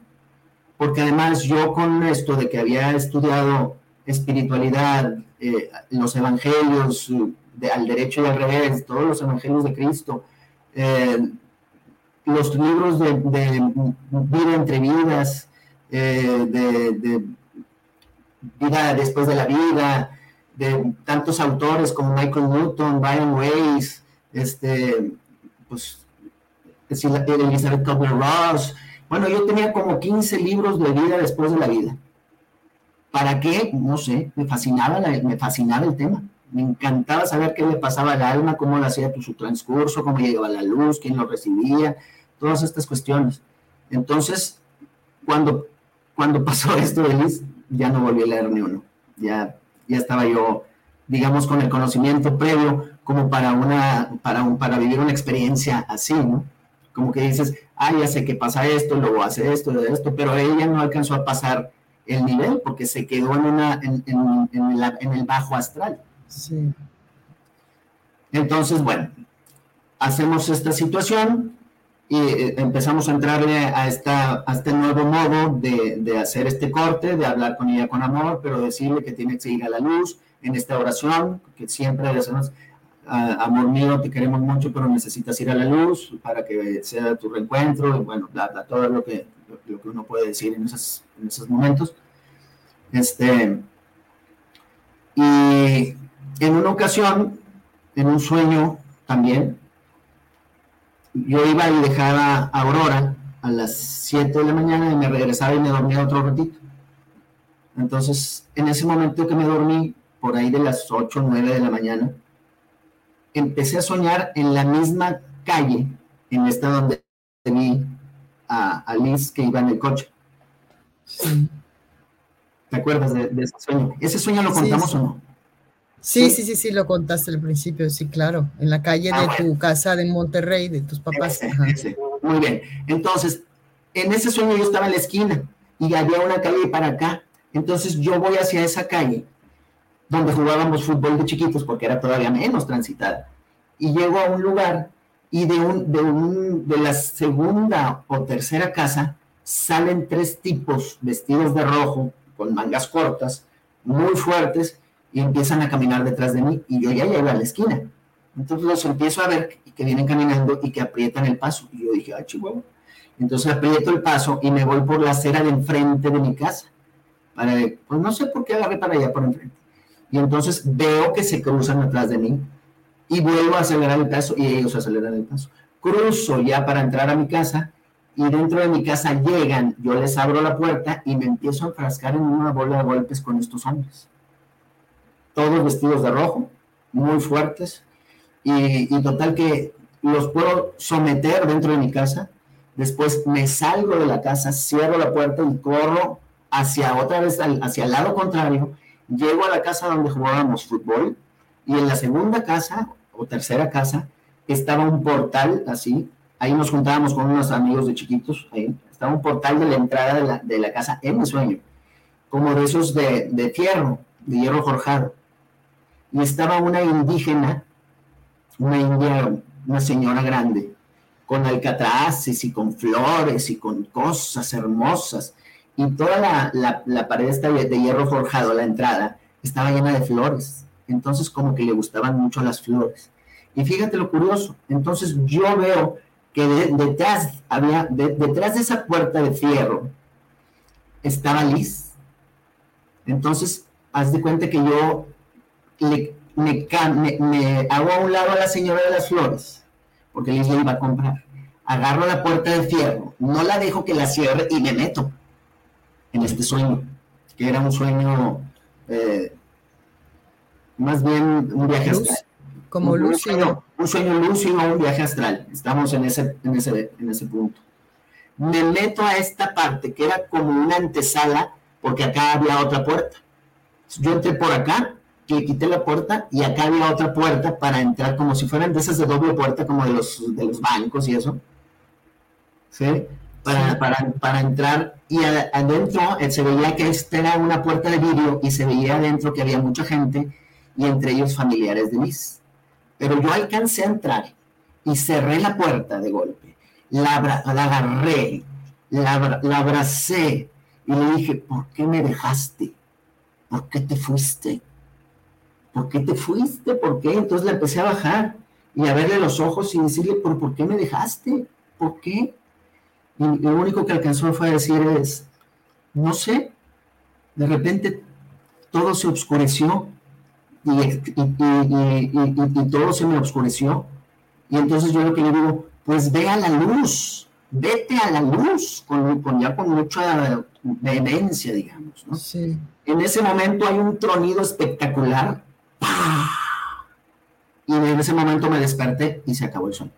Porque además yo con esto de que había estudiado espiritualidad, eh, los evangelios de, al derecho y al revés, todos los evangelios de Cristo, eh, los libros de, vida entre vidas, de, vida después de la vida, de tantos autores como Michael Newton, Brian Weiss, este, pues, Elizabeth Kubler-Ross. Bueno, yo tenía como 15 libros de vida después de la vida. ¿Para qué? No sé, me fascinaba, me fascinaba el tema. Me encantaba saber qué le pasaba al alma, cómo lo hacía su transcurso, cómo llegaba la luz, quién lo recibía, todas estas cuestiones. Entonces, cuando, cuando pasó esto de Liz, ya no volví a leer ni uno. Ya ya estaba yo, digamos, con el conocimiento previo como para, una, para, un, para vivir una experiencia así, ¿no? Como que dices, ah, ya sé que pasa esto, luego hace esto, esto, pero ella no alcanzó a pasar el nivel porque se quedó en, una, en, en, en, el bajo astral. Sí. Entonces, bueno, hacemos esta situación, y eh, empezamos a entrarle a, esta, a este nuevo modo de, de, hacer este corte, de hablar con ella con amor, pero decirle que tiene que seguir a la luz en esta oración, que siempre decimos, ah, amor mío, te queremos mucho, pero necesitas ir a la luz para que sea tu reencuentro, bueno, bla, todo lo que, lo, que uno puede decir en, esas, en esos momentos. Este, y en una ocasión, en un sueño también, yo iba y dejaba a Aurora a las 7 de la mañana y me regresaba y me dormía otro ratito. Entonces, en ese momento que me dormí, por ahí de las 8 o 9 de la mañana, empecé a soñar en la misma calle, en esta donde vi a, Liz que iba en el coche. ¿Te acuerdas de, ese sueño? ¿Ese sueño lo contamos o no? Sí, sí, sí, sí, lo contaste al principio, sí, claro, en la calle ah, de tu casa de Monterrey, de tus papás. Muy bien, entonces, en ese sueño yo estaba en la esquina y había una calle para acá, entonces yo voy hacia esa calle donde jugábamos fútbol de chiquitos porque era todavía menos transitada. Y llego a un lugar y de, un, de, un, de la segunda o tercera casa salen tres tipos vestidos de rojo con mangas cortas, muy fuertes, y empiezan a caminar detrás de mí y yo ya llego a la esquina. Entonces los empiezo a ver que vienen caminando y que aprietan el paso. Y yo dije, ah, chihuahua. Entonces aprieto el paso y me voy por la acera de enfrente de mi casa. Para, pues no sé por qué agarré para allá por enfrente. Y entonces veo que se cruzan atrás de mí y vuelvo a acelerar el paso y ellos aceleran el paso. Cruzo ya para entrar a mi casa y dentro de mi casa llegan, yo les abro la puerta y me empiezo a enfrascar en una bola de golpes con estos hombres todos vestidos de rojo, muy fuertes, y, total que los puedo someter dentro de mi casa. Después me salgo de la casa, cierro la puerta y corro hacia otra vez, hacia el lado contrario. Llego a la casa donde jugábamos fútbol y en la segunda casa o tercera casa estaba un portal así. Ahí nos juntábamos con unos amigos de chiquitos. Ahí estaba un portal de la entrada de la, de la casa en mi sueño, como de esos de, de de hierro forjado y estaba una indígena, una india, una señora grande, con alcatraces y con flores y con cosas hermosas. Y toda la, la, pared esta de, hierro forjado, la entrada, estaba llena de flores. Entonces como que le gustaban mucho las flores. Y fíjate lo curioso, entonces yo veo que detrás, había, detrás de esa puerta de fierro estaba Liz. Entonces, haz de cuenta que yo le, me, hago a un lado a la señora de las flores, porque Liz iba a comprar. Agarro la puerta de fierro, no la dejo que la cierre y me meto en este sueño, que era un sueño, eh, más bien un viaje astral. Como un, lúcido. Sueño, un sueño lúcido, un viaje astral. Estamos en ese, en ese, en ese punto. Me meto a esta parte que era como una antesala, porque acá había otra puerta. Yo entré por acá, que quité la puerta y acá había otra puerta para entrar, como si fueran de esas de doble puerta, como de los, de los bancos y eso. ¿Sí? Para, para, para entrar y adentro eh, se veía que esta era una puerta de vidrio y se veía adentro que había mucha gente y entre ellos familiares de Liz. Pero yo alcancé a entrar y cerré la puerta de golpe, la, la agarré, la, la abracé y le dije, ¿por qué me dejaste? ¿Por qué te fuiste? ¿Por qué te fuiste? ¿Por qué? Entonces la empecé a bajar y a verle los ojos y decirle, ¿por, ¿por qué me dejaste? ¿Por qué? Y lo único que alcanzó fue decir es, no sé, de repente todo se oscureció y, y, todo se me oscureció. Y entonces yo lo que le digo, pues ve a la luz, vete a la luz, con, con ya con mucha vehemencia, digamos. ¿no? Sí. En ese momento hay un tronido espectacular. Y en ese momento me desperté y se acabó el sueño.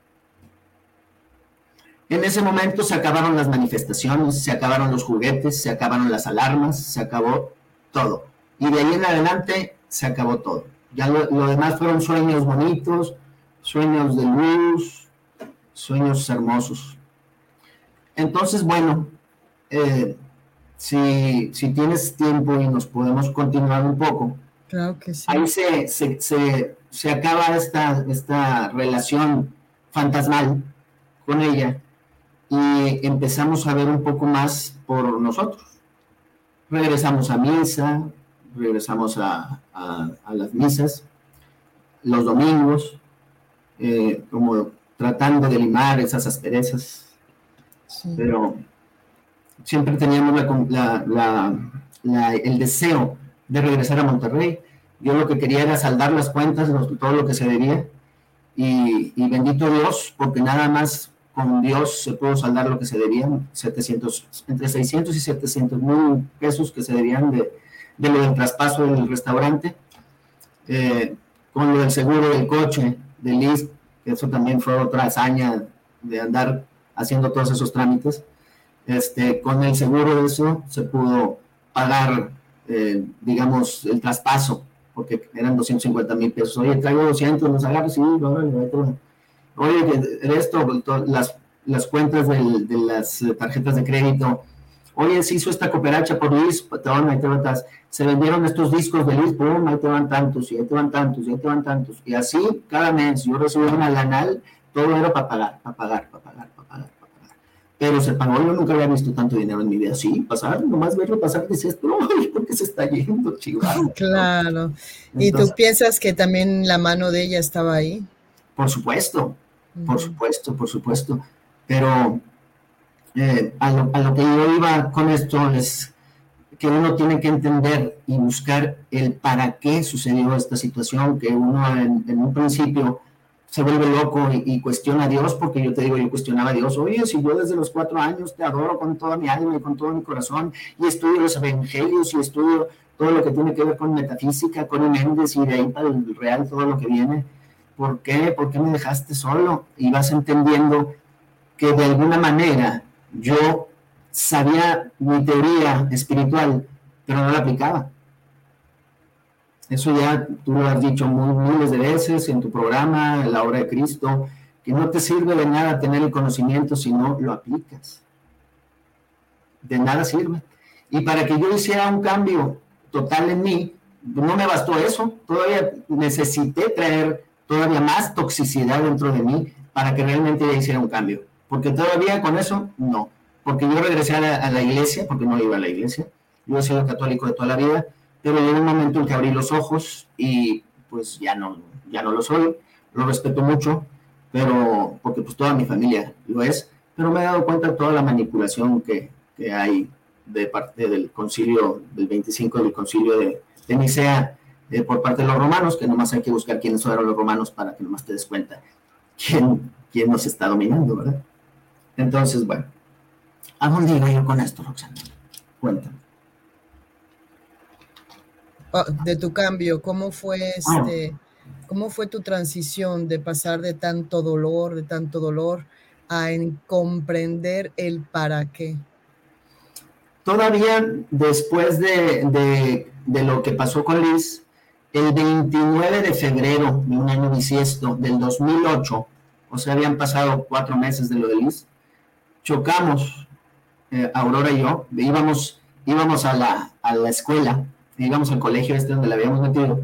En ese momento se acabaron las manifestaciones, se acabaron los juguetes, se acabaron las alarmas, se acabó todo. Y de ahí en adelante se acabó todo. Ya lo, demás fueron sueños bonitos, sueños de luz, sueños hermosos. Entonces, bueno, eh, si, si, tienes tiempo y nos podemos continuar un poco, claro que sí. ahí se, se, se, se acaba esta, esta relación fantasmal con ella y empezamos a ver un poco más por nosotros. Regresamos a misa, regresamos a, las misas los domingos, eh, como tratando de limar esas asperezas, pero siempre teníamos el deseo de regresar a Monterrey. Yo lo que quería era saldar las cuentas, todo lo que se debía, y, bendito Dios, porque nada más con Dios se pudo saldar lo que se debían, 700, entre 600 y 700 mil pesos que se debían de, de lo del traspaso del restaurante, eh, con lo del seguro del coche, del LIS, que eso también fue otra hazaña de andar haciendo todos esos trámites. Este, con el seguro de eso se pudo pagar, eh, digamos, el traspaso, porque eran 250 mil pesos. Oye, traigo 200, los agarro, sí, Oye, esto, las, las cuentas de las tarjetas de crédito. Oye, se hizo esta cooperacha por Luis, te van, ahí te van, se vendieron estos discos de Luis, pum, ahí te van tantos, y ahí te van tantos, y ahí te van tantos. Y así, cada mes, yo recibía una lanal, todo era para pagar, para pagar, para pagar, para pagar, para pagar. Pero se pagó, yo nunca había visto tanto dinero en mi vida. Sí, pasar, nomás verlo pasar, dices, ay, (laughs) ¿por qué se está yendo, chihuahua? (laughs) Claro. ¿Y tú piensas que también la mano de ella estaba ahí? Por supuesto, por supuesto, por supuesto. Pero eh, a, lo, a, lo, que yo iba con esto es que uno tiene que entender y buscar el para qué sucedió esta situación, que uno en, en un principio se vuelve loco y, cuestiona a Dios, porque yo te digo, yo cuestionaba a Dios, oye, si yo desde los cuatro años te adoro con toda mi alma y con todo mi corazón, y estudio los evangelios y estudio todo lo que tiene que ver con metafísica, con Méndez y de ahí para el real todo lo que viene, ¿Por qué? ¿Por qué me dejaste solo? Y vas entendiendo que de alguna manera yo sabía mi teoría espiritual, pero no la aplicaba. Eso ya tú lo has dicho miles de veces en tu programa, en la obra de Cristo, que no te sirve de nada tener el conocimiento si no lo aplicas. De nada sirve. Y para que yo hiciera un cambio total en mí, no me bastó eso. Todavía necesité traer todavía más toxicidad dentro de mí para que realmente ya hiciera un cambio. Porque todavía con eso, no. Porque yo regresé a la, iglesia, porque no iba a la iglesia. Yo he sido católico de toda la vida, pero llegó un momento en que abrí los ojos y pues ya no, ya no lo soy. Lo respeto mucho, pero porque pues toda mi familia lo es. Pero me he dado cuenta de toda la manipulación que, que hay de parte del concilio del 25 del concilio de, de Nicea eh, por parte de los romanos, que nomás hay que buscar quiénes fueron los romanos para que nomás te des cuenta quién, quién nos está dominando, ¿verdad? Entonces, bueno, ¿a dónde iba yo con esto, Roxana? Cuéntame. Ah, de tu cambio, ¿cómo fue este, cómo fue tu transición de pasar de tanto dolor, de tanto dolor, a comprender el para qué? Todavía después de, de lo que pasó con Liz, el 29 de febrero de un año bisiesto del 2008, o sea, habían pasado cuatro meses de lo de Liz, chocamos, eh, Aurora y yo, íbamos, íbamos a, la, a la escuela, íbamos al colegio este donde la habíamos metido,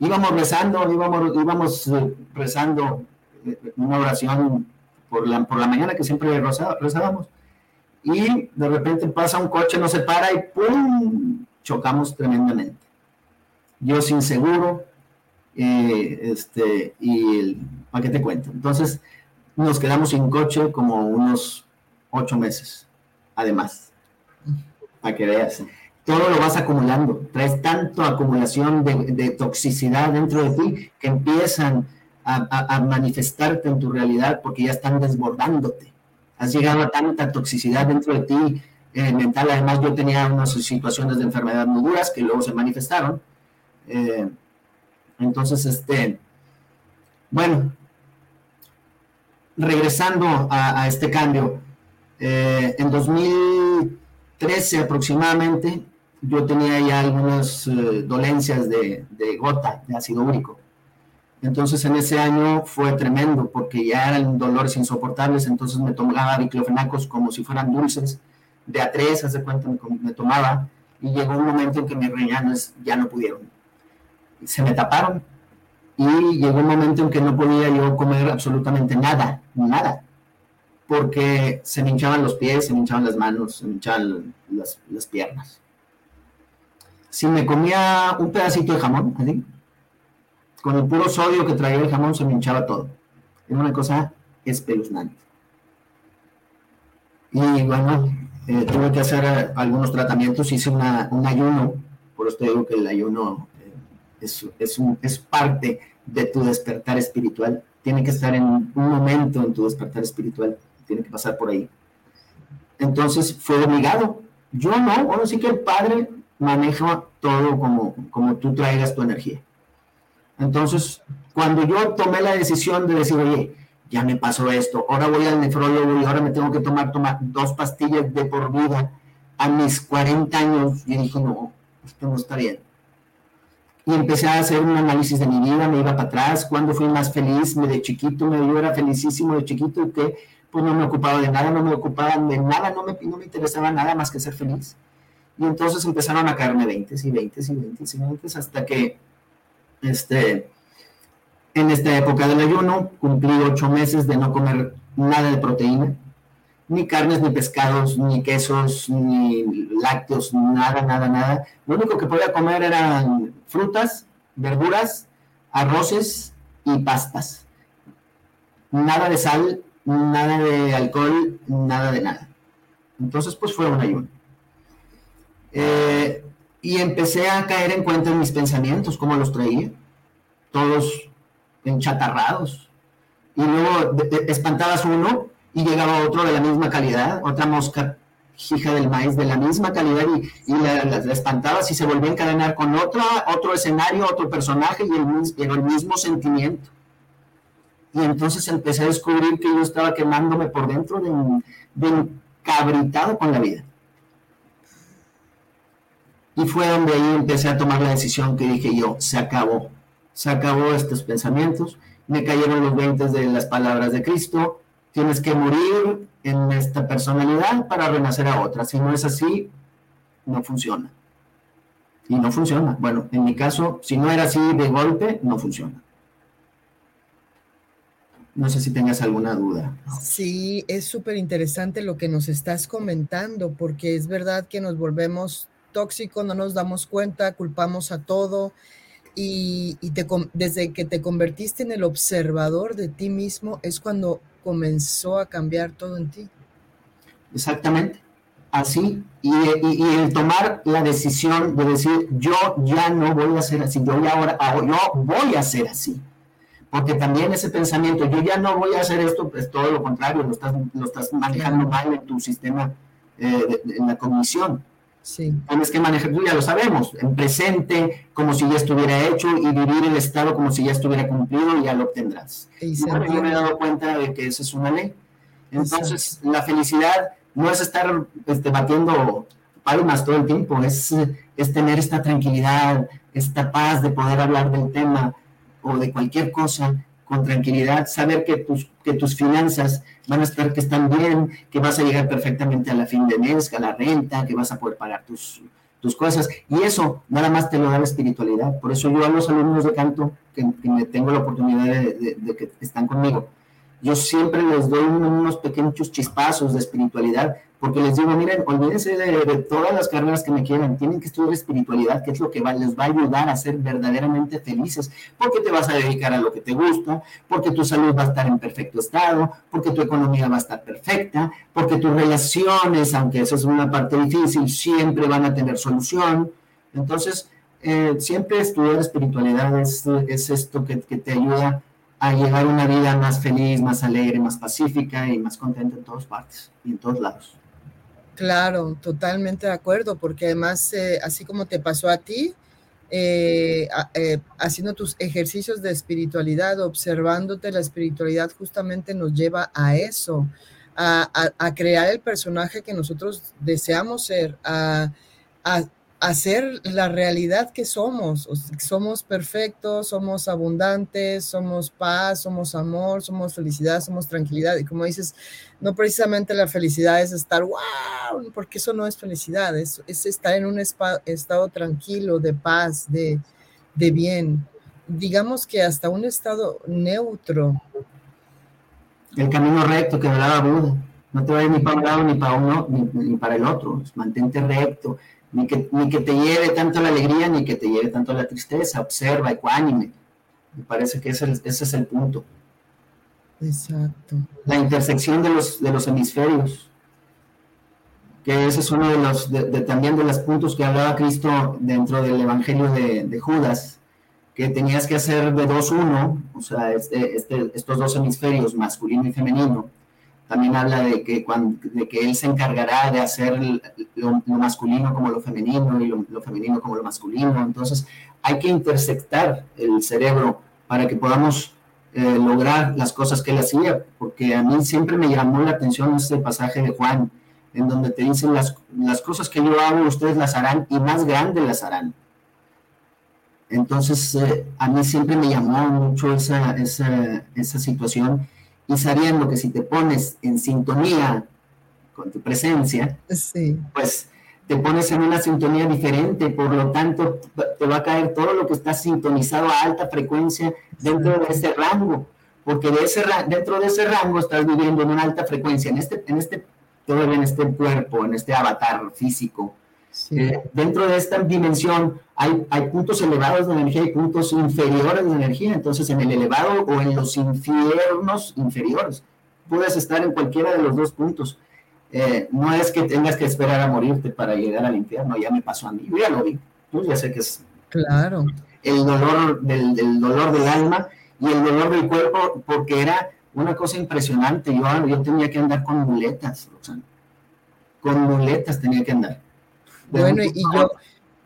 íbamos rezando, íbamos, íbamos eh, rezando eh, una oración por la, por la mañana que siempre rezábamos, y de repente pasa un coche, no se para y ¡pum! chocamos tremendamente. Yo sin seguro, este, y el, ¿para qué te cuento? Entonces, nos quedamos sin coche como unos ocho meses, además, para que veas. Todo lo vas acumulando, traes tanto acumulación de, toxicidad dentro de ti que empiezan a, manifestarte en tu realidad porque ya están desbordándote. Has llegado a tanta toxicidad dentro de ti eh, mental. Además, yo tenía unas situaciones de enfermedad muy duras que luego se manifestaron. Eh, entonces, este, bueno, regresando a, este cambio, eh, en 2013 aproximadamente, yo tenía ya algunas eh, dolencias de, gota, de ácido úrico. Entonces en ese año fue tremendo porque ya eran dolores insoportables, entonces me tomaba diclofenacos como si fueran dulces, de a tres, hace cuenta, me, me tomaba, y llegó un momento en que mis riñones ya no pudieron. Se me taparon, y llegó un momento en que no podía yo comer absolutamente nada, nada, porque se me hinchaban los pies, se me hinchaban las manos, se me hinchaban las, las piernas. Si me comía un pedacito de jamón, así, con el puro sodio que traía el jamón se me hinchaba todo. Era una cosa espeluznante. Y bueno, eh, tuve que hacer eh, algunos tratamientos, hice un ayuno, por eso digo que el ayuno es, un, es parte de tu despertar espiritual. Tiene que estar en un momento en tu despertar espiritual. Tiene que pasar por ahí. Entonces fue obligado. Yo no, bueno, sí que el Padre maneja todo como, como tú traigas tu energía. Entonces, cuando yo tomé la decisión de decir, oye, ya me pasó esto, ahora voy al nefrólogo y ahora me tengo que tomar, tomar dos pastillas de por vida a mis 40 años, y dije, no, esto no está bien y empecé a hacer un análisis de mi vida, me iba para atrás, cuando fui más feliz, me de chiquito, me, yo era felicísimo de chiquito que pues no me ocupaba de nada, no me ocupaba de nada, no me, no me interesaba nada más que ser feliz. Y entonces empezaron a caerme 20 y 20 y 20 y 20 hasta que este, en esta época del ayuno cumplí ocho meses de no comer nada de proteína, ni carnes, ni pescados, ni quesos, ni lácteos, nada, nada, nada. Lo único que podía comer eran frutas, verduras, arroces y pastas. Nada de sal, nada de alcohol, nada de nada. Entonces, pues fue un ayuno. Eh, y empecé a caer en cuenta en mis pensamientos, cómo los traía, todos enchatarrados. Y luego espantabas uno y llegaba otro de la misma calidad, otra mosca hija del maíz de la misma calidad y, la, la, espantabas y se volvía a encadenar con otra, otro escenario, otro personaje y el, el mismo sentimiento. Y entonces empecé a descubrir que yo estaba quemándome por dentro de, de cabritado con la vida. Y fue donde ahí empecé a tomar la decisión que dije yo, se acabó, se acabó estos pensamientos, me cayeron los 20 de las palabras de Cristo, tienes que morir en esta personalidad para renacer a otra. Si no es así, no funciona. Y no funciona. Bueno, en mi caso, si no era así de golpe, no funciona. No sé si tengas alguna duda. Sí, es súper interesante lo que nos estás comentando, porque es verdad que nos volvemos tóxicos, no nos damos cuenta, culpamos a todo y, desde que te convertiste en el observador de ti mismo es cuando comenzó a cambiar todo en ti. Exactamente, así. Y, el tomar la decisión de decir, yo ya no voy a ser así, yo ahora, yo voy a ser así. Porque también ese pensamiento, yo ya no voy a hacer esto, pues todo lo contrario, lo estás, lo estás manejando mal en tu sistema, eh, en la cognición. Sí. Tienes que manejar, tú ya lo sabemos, en presente, como si ya estuviera hecho, y vivir el estado como si ya estuviera cumplido, y ya lo obtendrás. Y bueno, yo me he dado cuenta de que esa es una ley. Entonces, la felicidad no es estar este, batiendo palmas todo el tiempo, es, es tener esta tranquilidad, esta paz de poder hablar del tema o de cualquier cosa con tranquilidad, saber que tus, que tus finanzas van a estar, que están bien, que vas a llegar perfectamente a la fin de mes, a la renta, que vas a poder pagar tus, tus cosas. Y eso nada más te lo da la espiritualidad. Por eso yo a los alumnos de canto, que, me tengo la oportunidad de, de que están conmigo, yo siempre les doy unos pequeños chispazos de espiritualidad, porque les digo, miren, olvídense de, todas las carreras que me quieran, tienen que estudiar espiritualidad, que es lo que les va a ayudar a ser verdaderamente felices, porque te vas a dedicar a lo que te gusta, porque tu salud va a estar en perfecto estado, porque tu economía va a estar perfecta, porque tus relaciones, aunque eso es una parte difícil, siempre van a tener solución. Entonces, eh, siempre estudiar espiritualidad es, esto que, que te ayuda a llevar una vida más feliz, más alegre, más pacífica y más contenta en todas partes y en todos lados. Claro, totalmente de acuerdo, porque además, eh, así como te pasó a ti, eh, eh, haciendo tus ejercicios de espiritualidad, observándote la espiritualidad, justamente nos lleva a eso, a, a crear el personaje que nosotros deseamos ser, a, hacer la realidad que somos. Somos perfectos, somos abundantes, somos paz, somos amor, somos felicidad, somos tranquilidad. Y como dices, no precisamente la felicidad es estar, wow, porque eso no es felicidad, es, estar en un estado tranquilo, de paz, de, de bien. Digamos que hasta un estado neutro. El camino recto que hablaba Buda. No te vayas ni para un lado ni para uno ni para el otro. Mantente recto ni que, ni que te lleve tanto la alegría, ni que te lleve tanto la tristeza, observa, ecuánime. Me parece que ese, ese es el punto. Exacto. La intersección de los, de los hemisferios, que ese es uno de los, de, también de los puntos que hablaba Cristo dentro del Evangelio de, de Judas, que tenías que hacer de dos uno, o sea, este, este, estos dos hemisferios, masculino y femenino, también habla de que, de que él se encargará de hacer lo, masculino como lo femenino y lo, femenino como lo masculino. Entonces, hay que intersectar el cerebro para que podamos eh, lograr las cosas que él hacía, porque a mí siempre me llamó la atención este pasaje de Juan, en donde te dicen las, las cosas que yo hago, ustedes las harán y más grandes las harán. Entonces, eh, a mí siempre me llamó mucho esa, esa, esa situación y sabiendo que si te pones en sintonía con tu presencia, pues te pones en una sintonía diferente, por lo tanto te va a caer todo lo que está sintonizado a alta frecuencia dentro de ese rango, porque de ese, dentro de ese rango estás viviendo en una alta frecuencia, en este, en este, todavía en este cuerpo, en este avatar físico, eh, dentro de esta dimensión hay, hay, puntos elevados de energía y puntos inferiores de energía. Entonces, en el elevado o en los infiernos inferiores, puedes estar en cualquiera de los dos puntos. Eh, no es que tengas que esperar a morirte para llegar al infierno, ya me pasó a mí, yo ya lo vi, tú ya sé que es claro. el dolor del, del dolor del alma y el dolor del cuerpo, porque era una cosa impresionante. Yo, yo tenía que andar con muletas, con muletas tenía que andar bueno, y yo,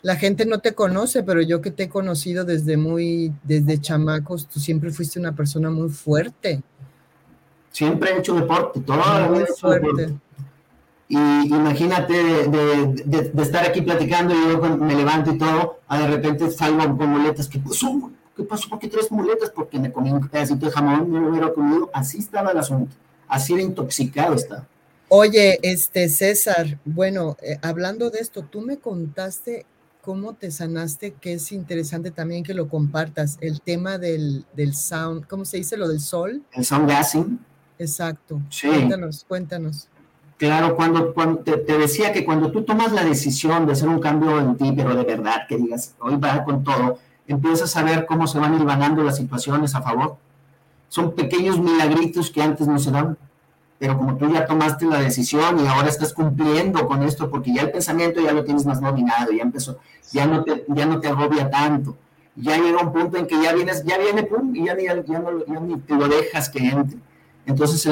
la gente no te conoce, pero yo que te he conocido desde muy, desde chamacos, tú siempre fuiste una persona muy fuerte. Siempre he hecho deporte, toda la vida fuerte. Y imagínate de, estar aquí platicando y yo me levanto y todo, a de repente salgo con muletas. ¿Qué pasó? ¿Qué pasó? ¿Por qué tres muletas? Porque me comí un pedacito de jamón, no lo hubiera comido. Así estaba el asunto. Así de intoxicado estaba. Oye, este César, bueno, eh, hablando de esto, tú me contaste cómo te sanaste, que es interesante también que lo compartas, el tema del, del sound, ¿cómo se dice lo del sol? El sound gassing. Exacto. Sí. Cuéntanos, cuéntanos. Claro, cuando, cuando te, decía que cuando tú tomas la decisión de hacer un cambio en ti, pero de verdad, que digas, hoy va con todo, empiezas a ver cómo se van hilvanando las situaciones a favor. Son pequeños milagritos que antes no se dan pero como tú ya tomaste la decisión y ahora estás cumpliendo con esto, porque ya el pensamiento ya lo tienes más dominado, ya empezó, ya no te, ya no te agobia tanto, ya llega un punto en que ya vienes, ya viene, pum, y ya, ya, no, ya ni te lo dejas que Entonces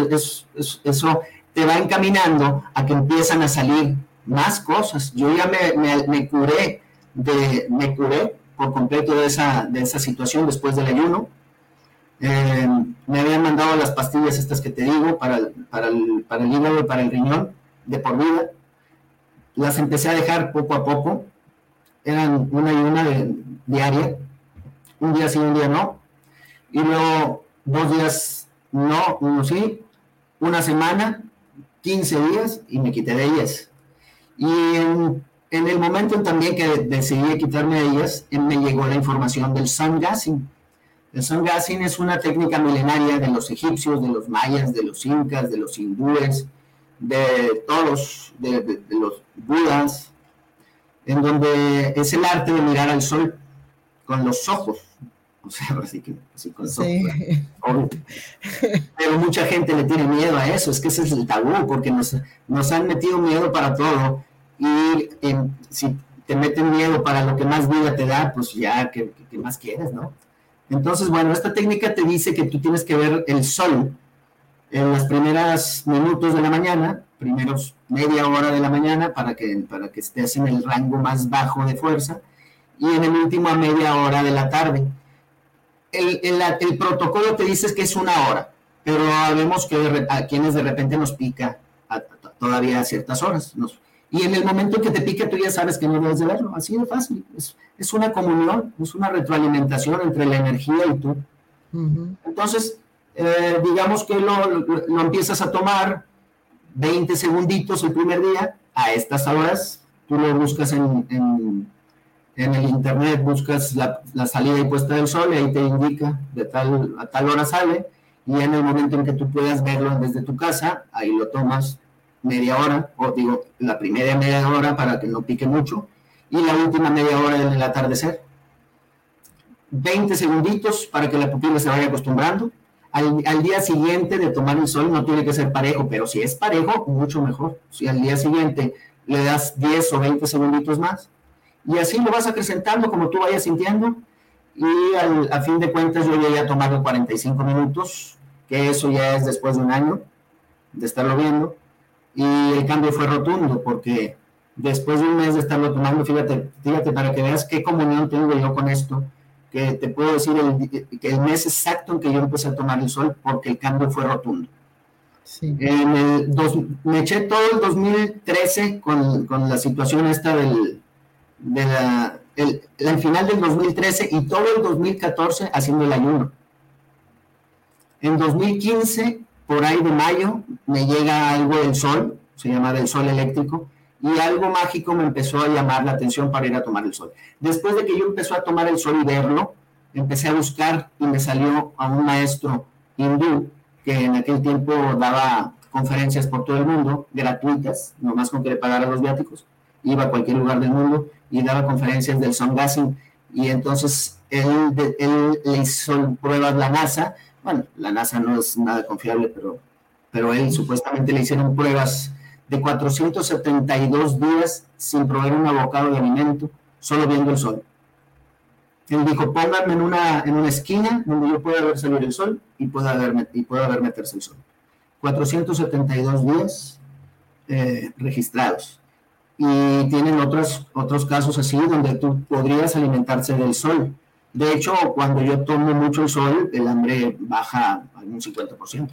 eso te va encaminando a que empiezan a salir más cosas. Yo ya me, me, curé de, me curé por completo de esa, de esa situación después del ayuno. Eh, me habían mandado las pastillas estas que te digo para el, para, el, para el hígado y para el riñón de por vida. Las empecé a dejar poco a poco. Eran una y una de, diaria. Un día sí, un día no. Y luego dos días no, uno sí. Una semana, 15 días y me quité de ellas. Y en, el momento también que decidí quitarme de ellas, me llegó la información del sun el sun gazing es una técnica milenaria de los egipcios, de los mayas, de los incas, de los hindúes, de todos, de, los budas, en donde es el arte de mirar al sol con los ojos. O sea, así que así con los ojos. Pero mucha gente le tiene miedo a eso, es que ese es el tabú, porque nos, nos han metido miedo para todo. Y si te meten miedo para lo que más vida te da, pues ya, ¿qué, qué más quieres, no? Entonces, bueno, esta técnica te dice que tú tienes que ver el sol en los primeros minutos de la mañana, primeros media hora de la mañana, para que, para que estés en el rango más bajo de fuerza, y en el último a media hora de la tarde. El, el, protocolo te dice que es una hora, pero vemos que a quienes de repente nos pica todavía a ciertas horas. Nos, y en el momento que te pique, tú ya sabes que no debes de verlo. Así de fácil. Es, es una comunión, es una retroalimentación entre la energía y tú. Entonces, eh, digamos que lo, lo, empiezas a tomar 20 segunditos el primer día, a estas horas, tú lo buscas en, en, en el internet, buscas la, la, salida y puesta del sol y ahí te indica de tal a tal hora sale y en el momento en que tú puedas verlo desde tu casa, ahí lo tomas media hora, o digo, la primera media hora para que no pique mucho, y la última media hora en el atardecer. 20 segunditos para que la pupila se vaya acostumbrando. Al, día siguiente de tomar el sol no tiene que ser parejo, pero si es parejo, mucho mejor. Si al día siguiente le das 10 o 20 segunditos más, y así lo vas acrecentando como tú vayas sintiendo, y al, a fin de cuentas yo ya he tomado 45 minutos, que eso ya es después de un año de estarlo viendo, y el cambio fue rotundo porque después de un mes de estarlo tomando, fíjate, fíjate para que veas qué comunión tengo yo con esto, que te puedo decir el, que el mes exacto en que yo empecé a tomar el sol porque el cambio fue rotundo. En el me eché todo el 2013 con, con la situación esta del de la, el, el, final del 2013 y todo el 2014 haciendo el ayuno. En 2015 por ahí de mayo me llega algo del sol, se llama del sol eléctrico, y algo mágico me empezó a llamar la atención para ir a tomar el sol. Después de que yo empecé a tomar el sol y verlo, empecé a buscar y me salió a un maestro hindú que en aquel tiempo daba conferencias por todo el mundo, gratuitas, nomás con que le pagara los viáticos. Iba a cualquier lugar del mundo y daba conferencias del sun gassing. Y entonces él, él le hizo pruebas la NASA bueno, la NASA no es nada confiable, pero, pero él supuestamente le hicieron pruebas de 472 días sin probar un abocado de alimento, solo viendo el sol. Él dijo, pónganme en una, en una esquina donde yo pueda ver salir el sol y pueda ver, y pueda ver meterse el sol. 472 días eh, registrados. Y tienen otros, otros casos así donde tú podrías alimentarse del sol de hecho, cuando yo tomo mucho el sol, el hambre baja a un 50%. O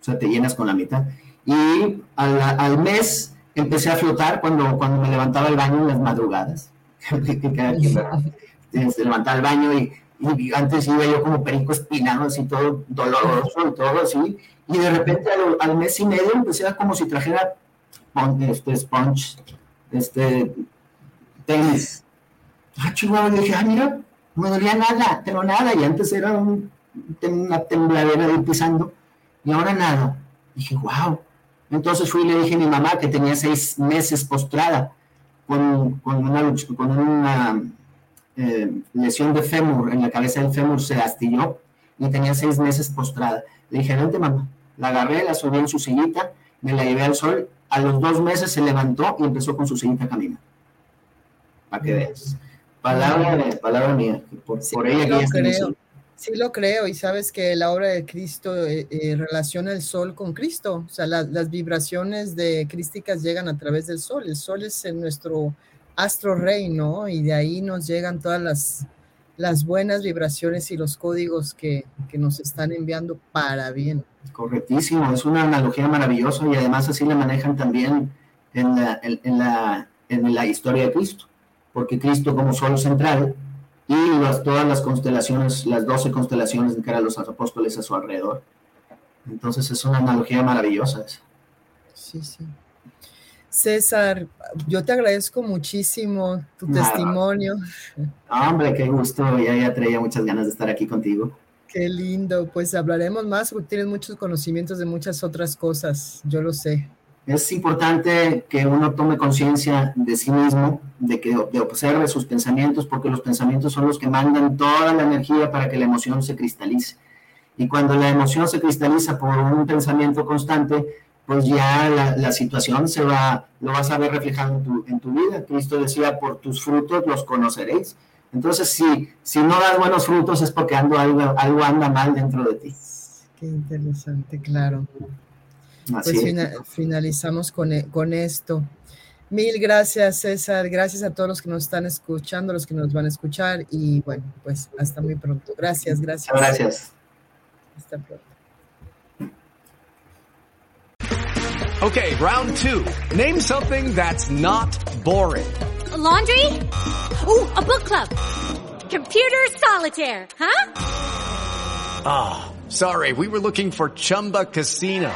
sea, te llenas con la mitad. Y al, mes empecé a flotar cuando, cuando me levantaba el baño en las madrugadas. (laughs) se levantaba el baño y, antes iba yo como perico espinado, así todo doloroso y todo así. Y de repente al, mes y medio empecé a como si trajera este sponge, este tenis. Ah, chihuahua, y dije, ah, mira, me dolía nada, pero nada, y antes era una tembladera de pisando, y ahora nada. dije, wow. Entonces fui y le dije a mi mamá que tenía seis meses postrada con, con una, con una eh, lesión de fémur, en la cabeza del fémur se astilló y tenía seis meses postrada. Le dije, vente mamá. La agarré, la subí en su sillita, me la llevé al sol. A los dos meses se levantó y empezó con su sillita a caminar. Para que veas. Palabra, palabra mía. Por, ella que creo. Sí lo creo y sabes que la obra de Cristo eh, eh, relaciona el sol con Cristo, o sea, las vibraciones de crísticas llegan a través del sol, el sol es en nuestro astro rey, ¿no? Y de ahí nos llegan todas las, las buenas vibraciones y los códigos que, que nos están enviando para bien. Correctísimo, es una analogía maravillosa y además así la manejan también en la, en la, en la historia de Cristo, porque Cristo como sol central y todas las constelaciones, las doce constelaciones de que eran los apóstoles a su alrededor. Entonces es una analogía maravillosa esa. Sí, sí. César, yo te agradezco muchísimo tu testimonio. Hombre, qué gusto, ya, ya traía muchas ganas de estar aquí contigo. Qué lindo, pues hablaremos más porque tienes muchos conocimientos de muchas otras cosas, yo lo sé es importante que uno tome conciencia de sí mismo, de que de observe sus pensamientos, porque los pensamientos son los que mandan toda la energía para que la emoción se cristalice. Y cuando la emoción se cristaliza por un pensamiento constante, pues ya la, situación se va, lo vas a ver reflejado en tu, en tu, vida. Cristo decía, por tus frutos los conoceréis. Entonces, si, si no das buenos frutos es porque algo, algo anda mal dentro de ti. Qué interesante, claro pues finalizamos con, e, con esto. Mil gracias, César. Gracias a todos los que nos están escuchando, los que nos van a escuchar. Y bueno, pues hasta muy pronto. Gracias, gracias. Gracias. Hasta pronto. Okay, round two. Name something that's not boring. laundry? Ooh, a book club. Computer solitaire, huh? Ah, oh, sorry. We were looking for Chumba Casino.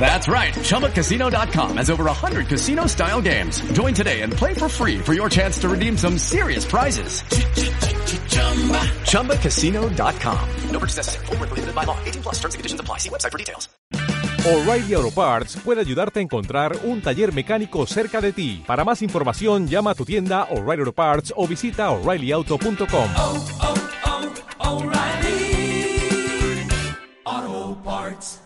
That's right. ChumbaCasino.com has over 100 casino style games. Join today and play for free for your chance to redeem some serious prizes. ChumbaCasino.com. No purchase necessary. Full prohibited by law. 18 plus terms and conditions apply. See website for details. O'Reilly Auto Parts puede ayudarte a encontrar un taller mecánico cerca de ti. Para más información, llama a tu tienda O'Reilly Auto Parts o visita O'ReillyAuto.com. Oh, oh, oh, O'Reilly Auto Parts.